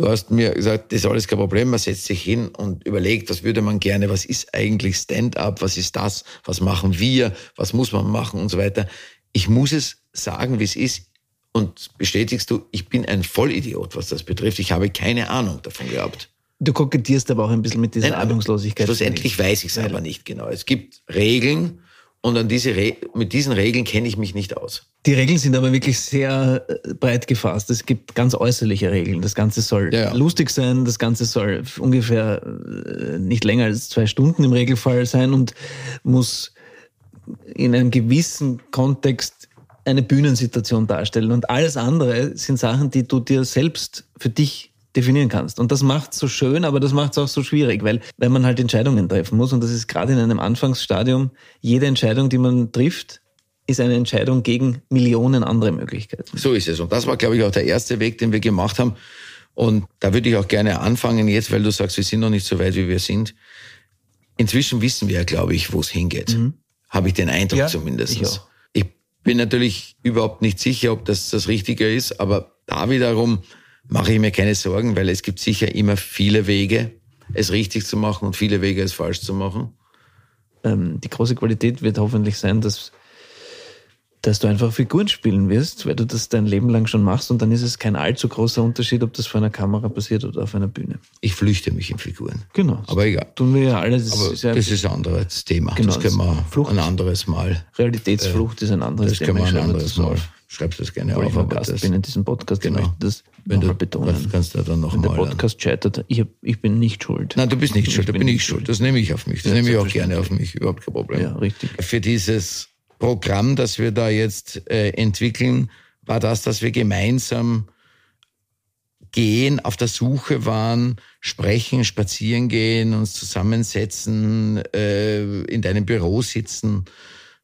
Du hast mir gesagt, das ist alles kein Problem, man setzt sich hin und überlegt, was würde man gerne, was ist eigentlich Stand-up, was ist das, was machen wir, was muss man machen und so weiter. Ich muss es sagen, wie es ist. Und bestätigst du, ich bin ein Vollidiot, was das betrifft. Ich habe keine Ahnung davon gehabt. Du kokettierst aber auch ein bisschen mit dieser Nein, Ahnungslosigkeit. Schlussendlich weiß ich es aber nicht genau. Es gibt Regeln und an diese Re mit diesen Regeln kenne ich mich nicht aus. Die Regeln sind aber wirklich sehr äh, breit gefasst. Es gibt ganz äußerliche Regeln. Das Ganze soll ja. lustig sein. Das Ganze soll ungefähr äh, nicht länger als zwei Stunden im Regelfall sein und muss in einem gewissen Kontext eine Bühnensituation darstellen. Und alles andere sind Sachen, die du dir selbst für dich definieren kannst. Und das macht es so schön, aber das macht es auch so schwierig, weil wenn man halt Entscheidungen treffen muss, und das ist gerade in einem Anfangsstadium, jede Entscheidung, die man trifft, ist eine Entscheidung gegen Millionen andere Möglichkeiten. So ist es. Und das war, glaube ich, auch der erste Weg, den wir gemacht haben. Und da würde ich auch gerne anfangen jetzt, weil du sagst, wir sind noch nicht so weit, wie wir sind. Inzwischen wissen wir ja, glaube ich, wo es hingeht. Mhm. Habe ich den Eindruck ja, zumindest. Ich auch. Bin natürlich überhaupt nicht sicher, ob das das Richtige ist, aber da wiederum mache ich mir keine Sorgen, weil es gibt sicher immer viele Wege, es richtig zu machen und viele Wege, es falsch zu machen. Ähm, die große Qualität wird hoffentlich sein, dass dass du einfach Figuren spielen wirst, weil du das dein Leben lang schon machst und dann ist es kein allzu großer Unterschied, ob das vor einer Kamera passiert oder auf einer Bühne. Ich flüchte mich in Figuren. Genau. Aber egal. Tun wir ja alle. Das Aber ist ja das ist ein anderes Thema. Genau, das können wir Flucht. ein anderes Mal. Realitätsflucht äh, ist ein anderes Thema. Das können wir ein anderes Mal. Schreibst das gerne Weil auf. Ich aber Gast das, bin in diesem Podcast, genau. möchte das Wenn du, betonen. Das kannst du dann noch Wenn mal der Podcast scheitert, ich, hab, ich bin nicht schuld. Nein, du bist nicht schuld, da bin ich schuld. Das nehme ich auf mich. Das ja, nehme ich auch gerne auf mich. Überhaupt kein Problem. Ja, richtig. Für dieses Programm, das wir da jetzt äh, entwickeln, war das, dass wir gemeinsam gehen, auf der Suche waren, sprechen, spazieren gehen, uns zusammensetzen, äh, in deinem Büro sitzen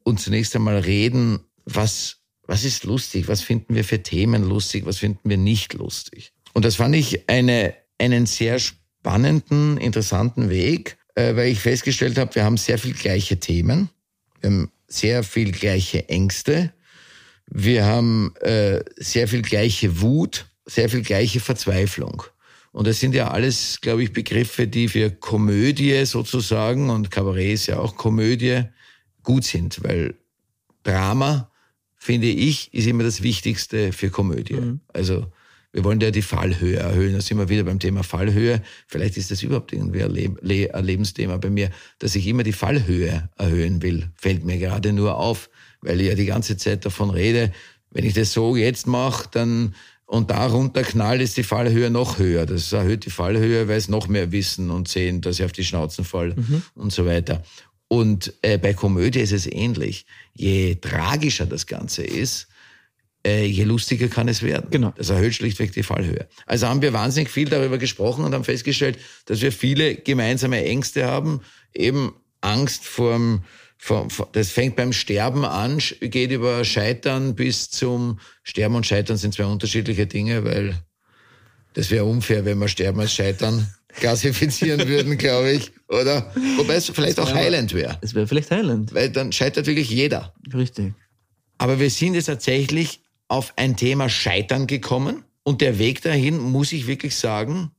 und zunächst einmal reden, was, was ist lustig, was finden wir für Themen lustig, was finden wir nicht lustig. Und das fand ich eine, einen sehr spannenden, interessanten Weg, äh, weil ich festgestellt habe, wir haben sehr viel gleiche Themen, wir haben sehr viel gleiche Ängste, wir haben äh, sehr viel gleiche Wut, sehr viel gleiche Verzweiflung. Und das sind ja alles, glaube ich, Begriffe, die für Komödie sozusagen, und Kabarett ist ja auch Komödie, gut sind, weil Drama, finde ich, ist immer das Wichtigste für Komödie. Mhm. Also wir wollen ja die Fallhöhe erhöhen. Da sind wir wieder beim Thema Fallhöhe. Vielleicht ist das überhaupt irgendwie ein, Le ein Lebensthema bei mir, dass ich immer die Fallhöhe erhöhen will. Fällt mir gerade nur auf, weil ich ja die ganze Zeit davon rede, wenn ich das so jetzt mache, dann und darunter knallt ist die Fallhöhe noch höher. Das erhöht die Fallhöhe, weil es noch mehr wissen und sehen, dass ich auf die Schnauzen fall mhm. und so weiter. Und äh, bei Komödie ist es ähnlich. Je tragischer das Ganze ist, äh, je lustiger kann es werden. Genau. Das erhöht schlichtweg die Fallhöhe. Also haben wir wahnsinnig viel darüber gesprochen und haben festgestellt, dass wir viele gemeinsame Ängste haben. Eben Angst vorm das fängt beim Sterben an, geht über Scheitern bis zum Sterben und Scheitern sind zwei unterschiedliche Dinge, weil das wäre unfair, wenn wir Sterben als Scheitern klassifizieren würden, glaube ich, oder? Wobei es vielleicht auch heilend wäre. Es wäre vielleicht heilend. Weil dann scheitert wirklich jeder. Richtig. Aber wir sind jetzt tatsächlich auf ein Thema Scheitern gekommen und der Weg dahin, muss ich wirklich sagen,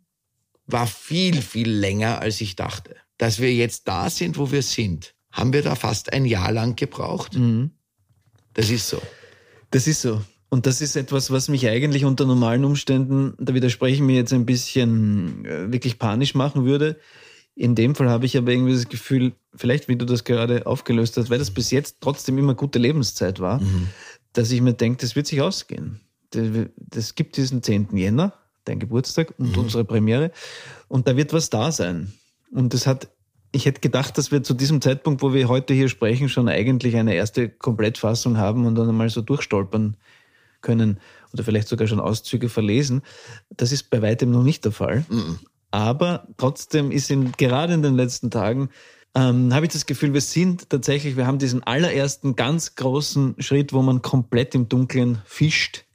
war viel, viel länger, als ich dachte. Dass wir jetzt da sind, wo wir sind, haben wir da fast ein Jahr lang gebraucht. Mhm. Das ist so. Das ist so. Und das ist etwas, was mich eigentlich unter normalen Umständen, da widersprechen mir jetzt ein bisschen äh, wirklich panisch machen würde. In dem Fall habe ich aber irgendwie das Gefühl, vielleicht wie du das gerade aufgelöst hast, weil das bis jetzt trotzdem immer gute Lebenszeit war, mhm. Dass ich mir denke, das wird sich ausgehen. Das gibt diesen 10. Jänner, dein Geburtstag und mhm. unsere Premiere. Und da wird was da sein. Und das hat ich hätte gedacht, dass wir zu diesem Zeitpunkt, wo wir heute hier sprechen, schon eigentlich eine erste Komplettfassung haben und dann einmal so durchstolpern können oder vielleicht sogar schon Auszüge verlesen. Das ist bei weitem noch nicht der Fall. Mhm. Aber trotzdem ist in, gerade in den letzten Tagen ähm, habe ich das Gefühl, wir sind tatsächlich, wir haben diesen allerersten ganz großen Schritt, wo man komplett im Dunkeln fischt,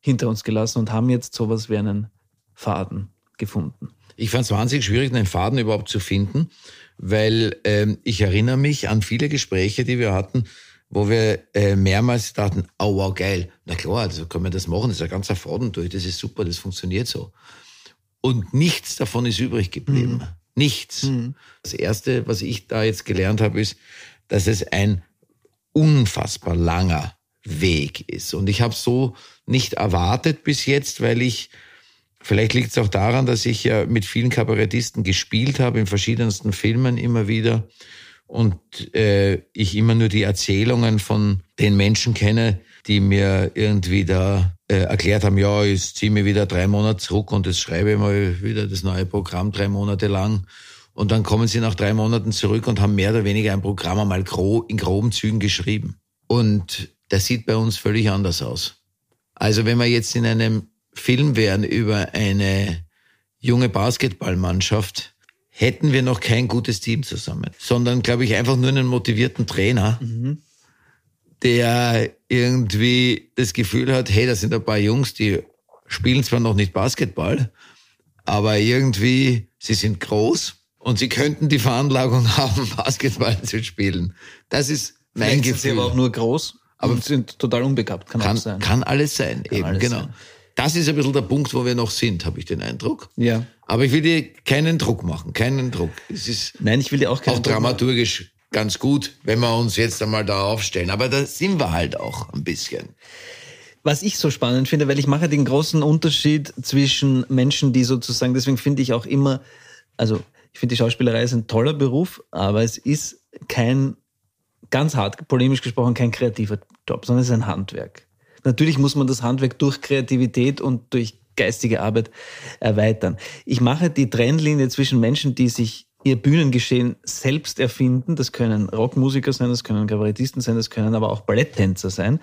hinter uns gelassen und haben jetzt sowas wie einen Faden gefunden. Ich fand es wahnsinnig schwierig, einen Faden überhaupt zu finden, weil ähm, ich erinnere mich an viele Gespräche, die wir hatten, wo wir äh, mehrmals dachten, oh wow, geil, na klar, also können wir das machen, das ist ein ganzer Faden durch, das ist super, das funktioniert so. Und nichts davon ist übrig geblieben. Mhm. Nichts. Mhm. Das Erste, was ich da jetzt gelernt habe, ist, dass es ein unfassbar langer Weg ist. Und ich habe so nicht erwartet bis jetzt, weil ich Vielleicht liegt es auch daran, dass ich ja mit vielen Kabarettisten gespielt habe, in verschiedensten Filmen immer wieder. Und äh, ich immer nur die Erzählungen von den Menschen kenne, die mir irgendwie da äh, erklärt haben, ja, ich ziehe mir wieder drei Monate zurück und jetzt schreibe ich mal wieder das neue Programm drei Monate lang. Und dann kommen sie nach drei Monaten zurück und haben mehr oder weniger ein Programm einmal gro in groben Zügen geschrieben. Und das sieht bei uns völlig anders aus. Also wenn man jetzt in einem Film wären über eine junge Basketballmannschaft, hätten wir noch kein gutes Team zusammen, sondern, glaube ich, einfach nur einen motivierten Trainer, mhm. Der irgendwie das Gefühl hat, hey, da sind ein paar Jungs, die spielen zwar noch nicht Basketball, aber irgendwie, sie sind groß und sie könnten die Veranlagung haben, Basketball zu spielen. Das ist mein Vielleicht Gefühl. Sind sie aber auch nur groß aber sind total unbegabt. Kann, kann alles sein. Kann alles sein, kann eben, alles genau. Sein. Das ist ein bisschen der Punkt, wo wir noch sind, habe ich den Eindruck. Ja. Aber ich will dir keinen Druck machen, keinen Druck. Es ist Nein, ich will dir auch keinen auch dramaturgisch ganz gut, wenn wir uns jetzt einmal da aufstellen. Aber da sind wir halt auch ein bisschen. Was ich so spannend finde, weil ich mache den großen Unterschied zwischen Menschen, die sozusagen, deswegen finde ich auch immer, also ich finde die Schauspielerei ist ein toller Beruf, aber es ist kein, ganz hart, polemisch gesprochen, kein kreativer Job, sondern es ist ein Handwerk. Natürlich muss man das Handwerk durch Kreativität und durch geistige Arbeit erweitern. Ich mache die Trennlinie zwischen Menschen, die sich ihr Bühnengeschehen selbst erfinden. Das können Rockmusiker sein, das können Kabarettisten sein, das können aber auch Balletttänzer sein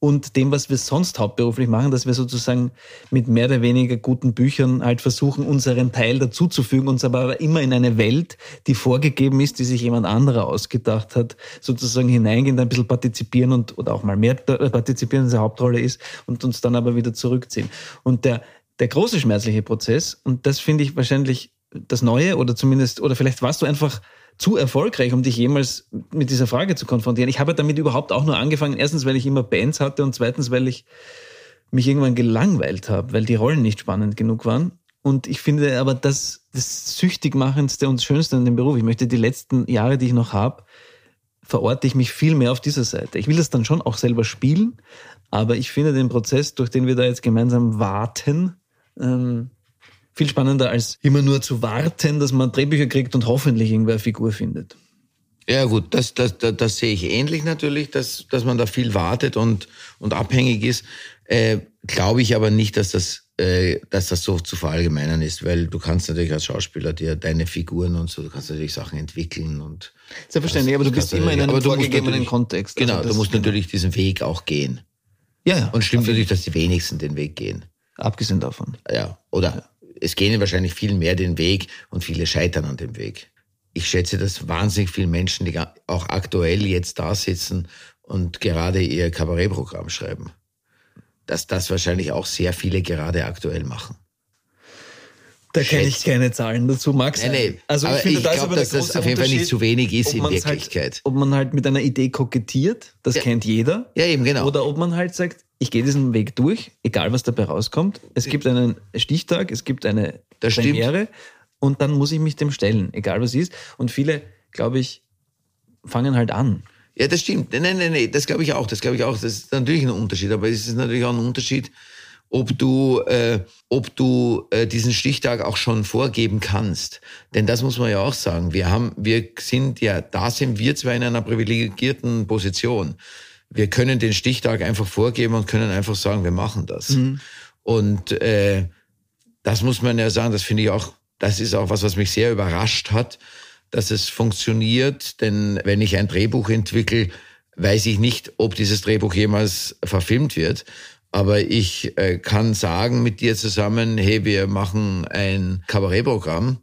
und dem, was wir sonst hauptberuflich machen, dass wir sozusagen mit mehr oder weniger guten Büchern halt versuchen, unseren Teil dazuzufügen, uns aber immer in eine Welt, die vorgegeben ist, die sich jemand anderer ausgedacht hat, sozusagen hineingehen, ein bisschen partizipieren und oder auch mal mehr partizipieren, als Hauptrolle ist und uns dann aber wieder zurückziehen. Und der, der große schmerzliche Prozess, und das finde ich wahrscheinlich das Neue oder zumindest, oder vielleicht warst du einfach zu erfolgreich, um dich jemals mit dieser Frage zu konfrontieren. Ich habe damit überhaupt auch nur angefangen. Erstens, weil ich immer Bands hatte und zweitens, weil ich mich irgendwann gelangweilt habe, weil die Rollen nicht spannend genug waren. Und ich finde aber das, das süchtigmachendste und schönste an dem Beruf. Ich möchte die letzten Jahre, die ich noch habe, verorte ich mich viel mehr auf dieser Seite. Ich will das dann schon auch selber spielen, aber ich finde den Prozess, durch den wir da jetzt gemeinsam warten, ähm, viel spannender als immer nur zu warten, dass man Drehbücher kriegt und hoffentlich irgendwer eine Figur findet. Ja gut, das, das, das, das sehe ich ähnlich natürlich, dass, dass man da viel wartet und, und abhängig ist. Äh, Glaube ich aber nicht, dass das, äh, dass das so zu verallgemeinern ist, weil du kannst natürlich als Schauspieler dir deine Figuren und so, du kannst natürlich Sachen entwickeln und Selbstverständlich, aber du bist immer in einem vorgegebenen Kontext. Genau, also du musst natürlich diesen Weg auch gehen. Ja, ja. Und stimmt natürlich, dass die wenigsten den Weg gehen. Abgesehen davon. Ja, oder ja es gehen wahrscheinlich viel mehr den Weg und viele scheitern an dem Weg. Ich schätze, dass wahnsinnig viele Menschen, die auch aktuell jetzt da sitzen und gerade ihr Kabarettprogramm schreiben, dass das wahrscheinlich auch sehr viele gerade aktuell machen. Da kenne ich keine Zahlen dazu, Max. Nein, nein. Also ich finde, ich da glaube, dass das auf jeden Fall nicht zu wenig ist in halt- Wirklichkeit. Halt, ob man halt mit einer Idee kokettiert, das ja. kennt jeder. Ja, eben genau. Oder ob man halt sagt, ich gehe diesen Weg durch, egal was dabei rauskommt. Es gibt einen Stichtag, es gibt eine das Premiere stimmt. und dann muss ich mich dem stellen, egal was ist. Und viele, glaube ich, fangen halt an. Ja, das stimmt. Nein, nein, nein, das glaube ich auch. Das glaube ich auch. Das ist natürlich ein Unterschied. Aber es ist natürlich auch ein Unterschied, ob du, äh, ob du äh, diesen Stichtag auch schon vorgeben kannst. Denn das muss man ja auch sagen. Wir haben, wir sind ja, da sind wir zwar in einer privilegierten Position wir können den Stichtag einfach vorgeben und können einfach sagen, wir machen das. Mhm. Und äh, das muss man ja sagen, das finde ich auch, das ist auch was, was mich sehr überrascht hat, dass es funktioniert. Denn wenn ich ein Drehbuch entwickle, weiß ich nicht, ob dieses Drehbuch jemals verfilmt wird. Aber ich äh, kann sagen mit dir zusammen, hey, wir machen ein Kabarettprogramm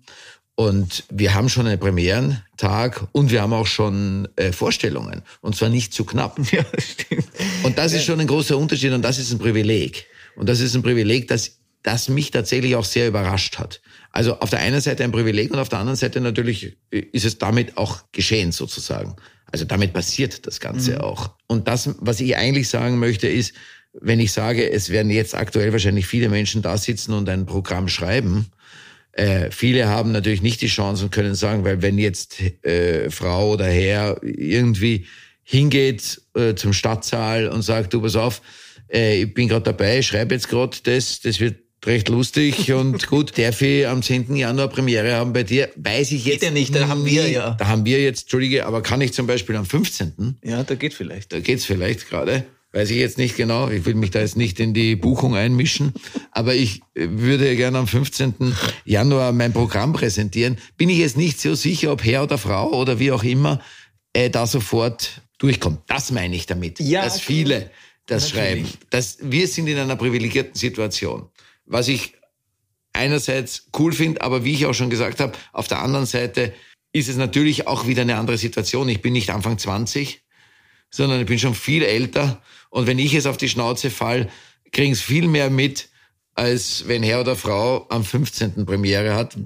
und wir haben schon einen Premierentag und wir haben auch schon äh, Vorstellungen. Und zwar nicht zu knapp. Ja, stimmt. Und das ist schon ein großer Unterschied und das ist ein Privileg. Und das ist ein Privileg, das, das mich tatsächlich auch sehr überrascht hat. Also auf der einen Seite ein Privileg und auf der anderen Seite natürlich ist es damit auch geschehen sozusagen. Also damit passiert das Ganze mhm. auch. Und das, was ich eigentlich sagen möchte, ist, wenn ich sage, es werden jetzt aktuell wahrscheinlich viele Menschen da sitzen und ein Programm schreiben, äh, viele haben natürlich nicht die Chance und können sagen, weil wenn jetzt äh, Frau oder Herr irgendwie hingeht äh, zum Stadtsaal und sagt, du pass auf, äh, ich bin gerade dabei, schreibe jetzt gerade das, das wird recht lustig und gut. Darf ich am 10. Januar Premiere haben bei dir? Weiß ich jetzt geht ja nicht, da haben wir ja. Da haben wir jetzt, Entschuldige, aber kann ich zum Beispiel am 15.? Ja, da geht vielleicht. Da geht's vielleicht gerade. Weiß ich jetzt nicht genau. Ich will mich da jetzt nicht in die Buchung einmischen. Aber ich würde gerne am 15. Januar mein Programm präsentieren. Bin ich jetzt nicht so sicher, ob Herr oder Frau oder wie auch immer äh, da sofort durchkommt. Das meine ich damit. Ja, dass viele das natürlich. schreiben. Dass wir sind in einer privilegierten Situation. Was ich einerseits cool finde, aber wie ich auch schon gesagt habe, auf der anderen Seite ist es natürlich auch wieder eine andere Situation. Ich bin nicht Anfang 20, sondern ich bin schon viel älter und wenn ich es auf die Schnauze fall, kriegen es viel mehr mit, als wenn Herr oder Frau am 15. Premiere hat.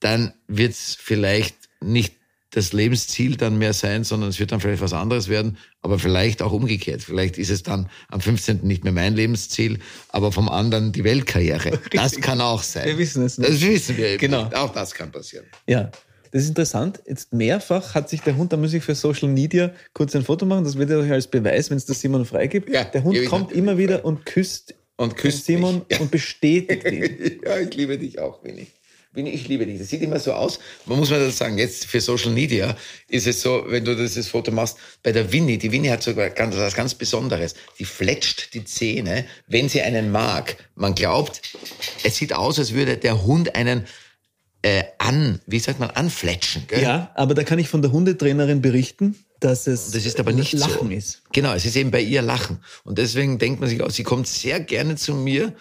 Dann wird es vielleicht nicht das Lebensziel dann mehr sein, sondern es wird dann vielleicht was anderes werden, aber vielleicht auch umgekehrt. Vielleicht ist es dann am 15. nicht mehr mein Lebensziel, aber vom anderen die Weltkarriere. Das kann auch sein. Wir wissen es nicht. Das wissen wir eben. Genau. Nicht. Auch das kann passieren. Ja. Das ist interessant. Jetzt mehrfach hat sich der Hund, da muss ich für Social Media kurz ein Foto machen, das wird euch als Beweis, wenn es das Simon freigibt. Ja, der Hund kommt immer wieder und küsst, und küsst Simon ja. und bestätigt ihn. ja, ich liebe dich auch, Winnie. Winnie, ich liebe dich. Das sieht immer so aus. Man muss mal das sagen, jetzt für Social Media ist es so, wenn du dieses Foto machst, bei der Winnie, die Winnie hat sogar ganz, was ganz Besonderes. Die fletscht die Zähne, wenn sie einen mag. Man glaubt, es sieht aus, als würde der Hund einen äh, an, wie sagt man, anfletschen. Gell? Ja, aber da kann ich von der Hundetrainerin berichten, dass es Das ist aber nicht Lachen so. ist. Genau, es ist eben bei ihr Lachen. Und deswegen denkt man sich auch, sie kommt sehr gerne zu mir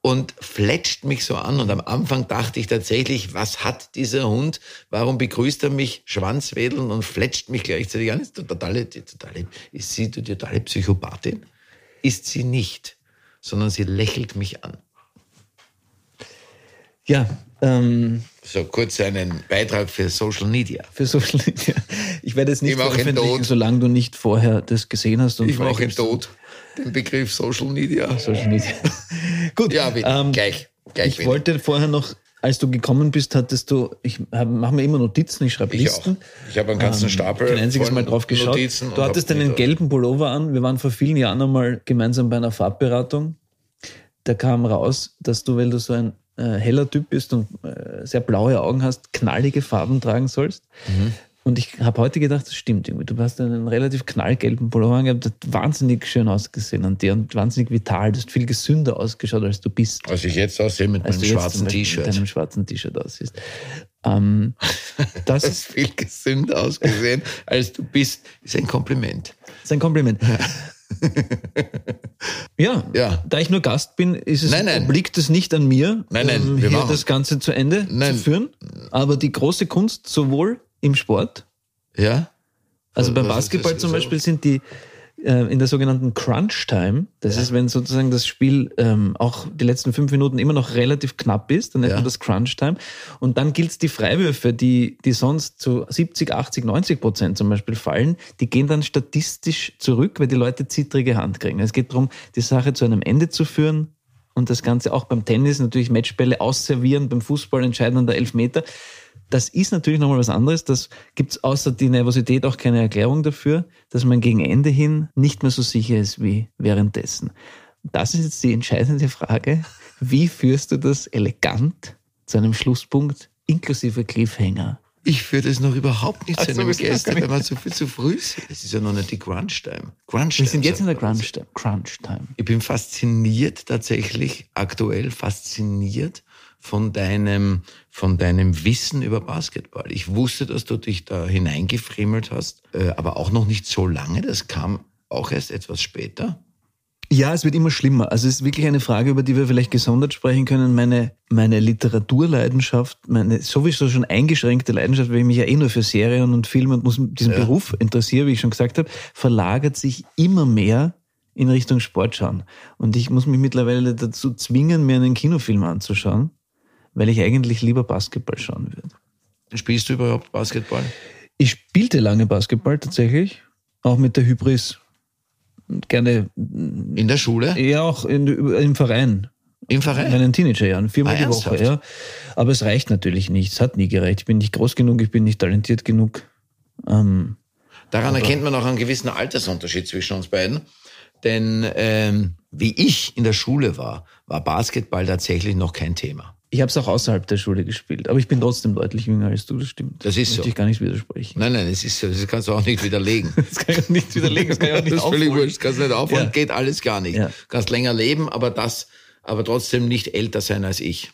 und fletscht mich so an. Und am Anfang dachte ich tatsächlich, was hat dieser Hund? Warum begrüßt er mich Schwanzwedeln und fletscht mich gleichzeitig an? Ist, totale, totale, ist sie die totale Psychopathin? Ist sie nicht, sondern sie lächelt mich an. Ja, ähm, So kurz einen Beitrag für Social Media. für Social Media. Ich werde es nicht Ich veröffentlichen, solange du nicht vorher das gesehen hast. Und Ich mache freigibst. tot, den Begriff Social Media. Social Media. Gut. Ja, bitte, ähm, gleich. gleich Ich bitte. wollte vorher noch, als du gekommen bist, hattest du, ich mache mir immer Notizen, ich schreibe Ich auch. Listen. Ich habe einen ganzen Stapel. Kein einziges Mal drauf geschaut. Notizen du hattest einen gelben Pullover an. Wir waren vor vielen Jahren einmal gemeinsam bei einer Farbberatung. Da kam raus, dass du, weil du so ein äh, heller Typ bist und äh, sehr blaue Augen hast, knallige Farben tragen sollst. Mhm. Und ich habe heute gedacht, das stimmt irgendwie. Du hast einen relativ knallgelben Pullover angehabt, hat wahnsinnig schön ausgesehen an dir und wahnsinnig vital. Du hast viel gesünder ausgeschaut, als du bist. Als ich jetzt aussehe mit meinem schwarzen T-Shirt. Mit deinem schwarzen T-Shirt aussiehst. Ähm, das Das ist viel gesünder ausgesehen, als du bist. Ist ein Kompliment. ist ein Kompliment. ja, Ja. da ich nur Gast bin, ist es, Nein, nein. obliegt es nicht an mir, ähm, Nein, nein, wir hier machen- das Ganze zu Ende Nein. zu führen. Aber die große Kunst, sowohl im Sport, Ja? also beim Basketball zum? Beispiel sind die in der sogenannten Crunch Time, das ist, wenn sozusagen das Spiel ähm, auch die letzten fünf Minuten immer noch relativ knapp ist, dann nennt Ja. man das Crunch Time. Und dann gilt es die Freiwürfe, die, die sonst zu 70, 80, 90 Prozent zum Beispiel fallen, die gehen dann statistisch zurück, weil die Leute zittrige Hand kriegen. Es geht darum, die Sache zu einem Ende zu führen und das Ganze auch beim Tennis natürlich Matchbälle ausservieren, beim Fußball entscheiden dann der Elfmeter. Das ist natürlich nochmal was anderes. Das gibt's außer die Nervosität auch keine Erklärung dafür, dass man gegen Ende hin nicht mehr so sicher ist wie währenddessen. Das ist jetzt die entscheidende Frage. Wie führst du das elegant zu einem Schlusspunkt inklusive Cliffhanger? Ich führe das noch überhaupt nicht zu einem Gäste, weil wir zu viel zu früh sind. Es ist ja noch nicht die Crunch-Time. Crunch Wir sind jetzt in der Crunch Time. Crunch Time. Ich bin fasziniert tatsächlich, aktuell fasziniert von deinem, von deinem Wissen über Basketball. Ich wusste, dass du dich da hineingefriemelt hast, äh, aber auch noch nicht so lange. Das kam auch erst etwas später. Ja, es wird immer schlimmer. Also es ist wirklich eine Frage, über die wir vielleicht gesondert sprechen können. Meine, meine Literaturleidenschaft, meine sowieso schon eingeschränkte Leidenschaft, weil ich mich ja eh nur für Serien und Filme und muss diesen Ja. Beruf interessiere, wie ich schon gesagt habe, verlagert sich immer mehr in Richtung Sport schauen. Und ich muss mich mittlerweile dazu zwingen, mir einen Kinofilm anzuschauen, weil ich eigentlich lieber Basketball schauen würde. Spielst du überhaupt Basketball? Ich spielte lange Basketball tatsächlich, auch mit der Hybris. Gerne, In der Schule? ja auch in, im Verein. Im In Verein? meinen Teenagerjahren, viermal Ah, die Woche, ernsthaft? ja. Aber es reicht natürlich nicht. Es hat nie gereicht. Ich bin nicht groß genug, ich bin nicht talentiert genug. Ähm, Daran erkennt man auch einen gewissen Altersunterschied zwischen uns beiden. Denn ähm, wie ich in der Schule war, war Basketball tatsächlich noch kein Thema. Ich habe es auch außerhalb der Schule gespielt, aber ich bin trotzdem deutlich jünger als du, das stimmt. Das ist Möchte so. ich gar nicht widersprechen. Nein, nein, es ist so, das kannst du auch nicht widerlegen. Das kann ich nicht widerlegen, das kann ich auch nicht das ist völlig wurscht, kannst nicht aufholen, Ja. geht alles gar nicht. Ja. Kannst länger leben, aber das, aber trotzdem nicht älter sein als ich.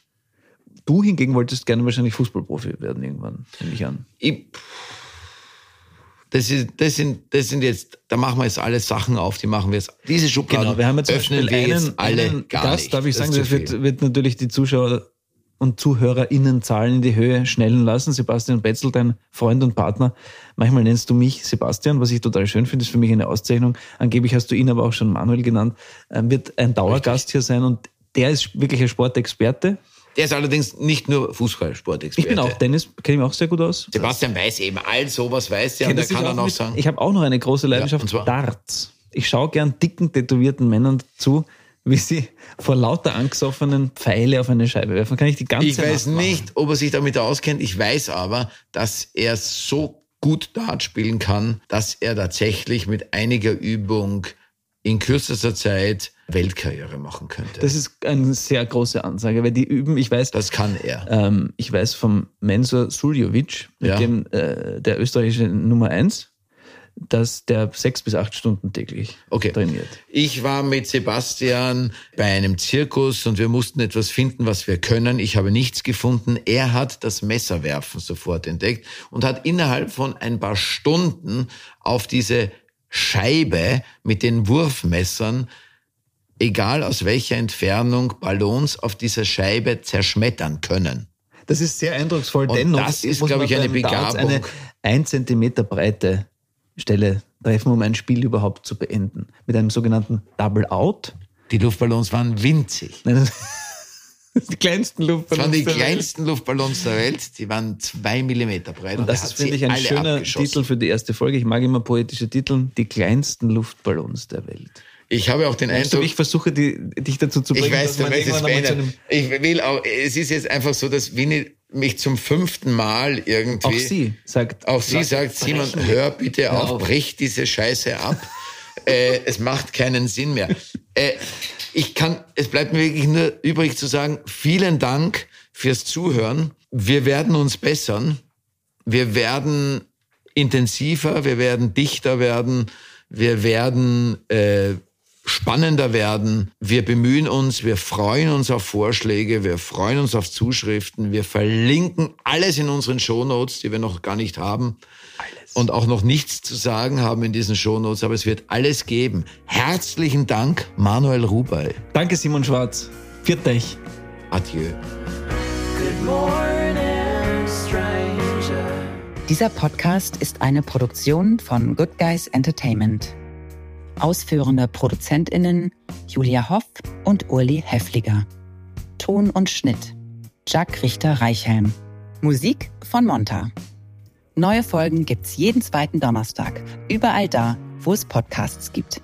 Du hingegen wolltest gerne wahrscheinlich Fußballprofi werden irgendwann, nehme ich an. ich das, ist, das, sind, das sind jetzt, da machen wir jetzt alle Sachen auf, die machen wir jetzt. Diese Schubladen Genau, wir haben jetzt öffnen Beispiel wir einen, jetzt alle einen gar Gast, nicht. darf ich Das sagen, das zu wird, wird natürlich die Zuschauer und ZuhörerInnen-Zahlen in die Höhe schnellen lassen. Sebastian Betzel, dein Freund und Partner. Manchmal nennst du mich Sebastian, was ich total schön finde, ist für mich eine Auszeichnung. Angeblich hast du ihn aber auch schon Manuel genannt. Ähm, wird ein Dauergast hier sein und der ist wirklich ein Sportexperte. Der ist allerdings nicht nur Fußballsportexperte. Ich bin auch Dennis, kenne ich mich auch sehr gut aus. Sebastian weiß eben all sowas, weiß der, und der er kann dann auch mit- sagen. Ich habe auch noch eine große Leidenschaft, zwar? Darts. Ich schaue gern dicken, tätowierten Männern zu, wie sie vor lauter angesoffenen Pfeile auf eine Scheibe werfen. Kann ich die ganze Ich weiß nicht, ob er sich damit auskennt. Ich weiß aber, dass er so gut Dart spielen kann, dass er tatsächlich mit einiger Übung in kürzester Zeit Weltkarriere machen könnte. Das ist eine sehr große Ansage, weil die üben, ich weiß, Das kann er. ähm, ich weiß vom Mensur Suljovic, mit Ja. dem, äh, der österreichische Nummer eins, dass der sechs bis acht Stunden täglich Okay. trainiert. Ich war mit Sebastian bei einem Zirkus und wir mussten etwas finden, was wir können. Ich habe nichts gefunden. Er hat das Messerwerfen sofort entdeckt und hat innerhalb von ein paar Stunden auf diese Scheibe mit den Wurfmessern, egal aus welcher Entfernung, Ballons auf dieser Scheibe zerschmettern können. Das ist sehr eindrucksvoll. Und Dennoch das ist, glaube ich, eine Darts Begabung. eine ein Zentimeter breite Stelle treffen, um ein Spiel überhaupt zu beenden. Mit einem sogenannten Double Out. Die Luftballons waren winzig. Die kleinsten Das Luftballons. waren die der Welt. kleinsten Luftballons der Welt. Die waren zwei Millimeter breit. Und das ist, finde ich, ein schöner. Titel für die erste Folge. Ich mag immer poetische Titel. Die kleinsten Luftballons der Welt. Ich habe auch den Also Eindruck, ich versuche, die, dich dazu zu bringen, ich weiß, dass du man zu beenden. einem Ich will auch, es ist jetzt einfach so, dass Winnie mich zum fünften Mal irgendwie. Auch sie sagt. Auch sie sagt, Simon, hör bitte auf, auf. brich diese Scheiße ab. äh, es macht keinen Sinn mehr. Äh, ich kann, es bleibt mir wirklich nur übrig zu sagen, vielen Dank fürs Zuhören. Wir werden uns bessern. Wir werden intensiver, wir werden dichter werden, wir werden äh, spannender werden. Wir bemühen uns, wir freuen uns auf Vorschläge, wir freuen uns auf Zuschriften, wir verlinken alles in unseren Shownotes, die wir noch gar nicht haben. Und auch noch nichts zu sagen haben in diesen Shownotes, aber es wird alles geben. Herzlichen Dank, Manuel Rubey. Danke, Simon Schwarz. Viert euch. Adieu. Good morning, stranger. Dieser Podcast ist eine Produktion von Good Guys Entertainment. Ausführende ProduzentInnen Julia Hoff und Uli Heffliger. Ton und Schnitt Jack Richter-Reichhelm. Musik von Monta. Neue Folgen gibt's jeden zweiten Donnerstag, überall da, wo es Podcasts gibt.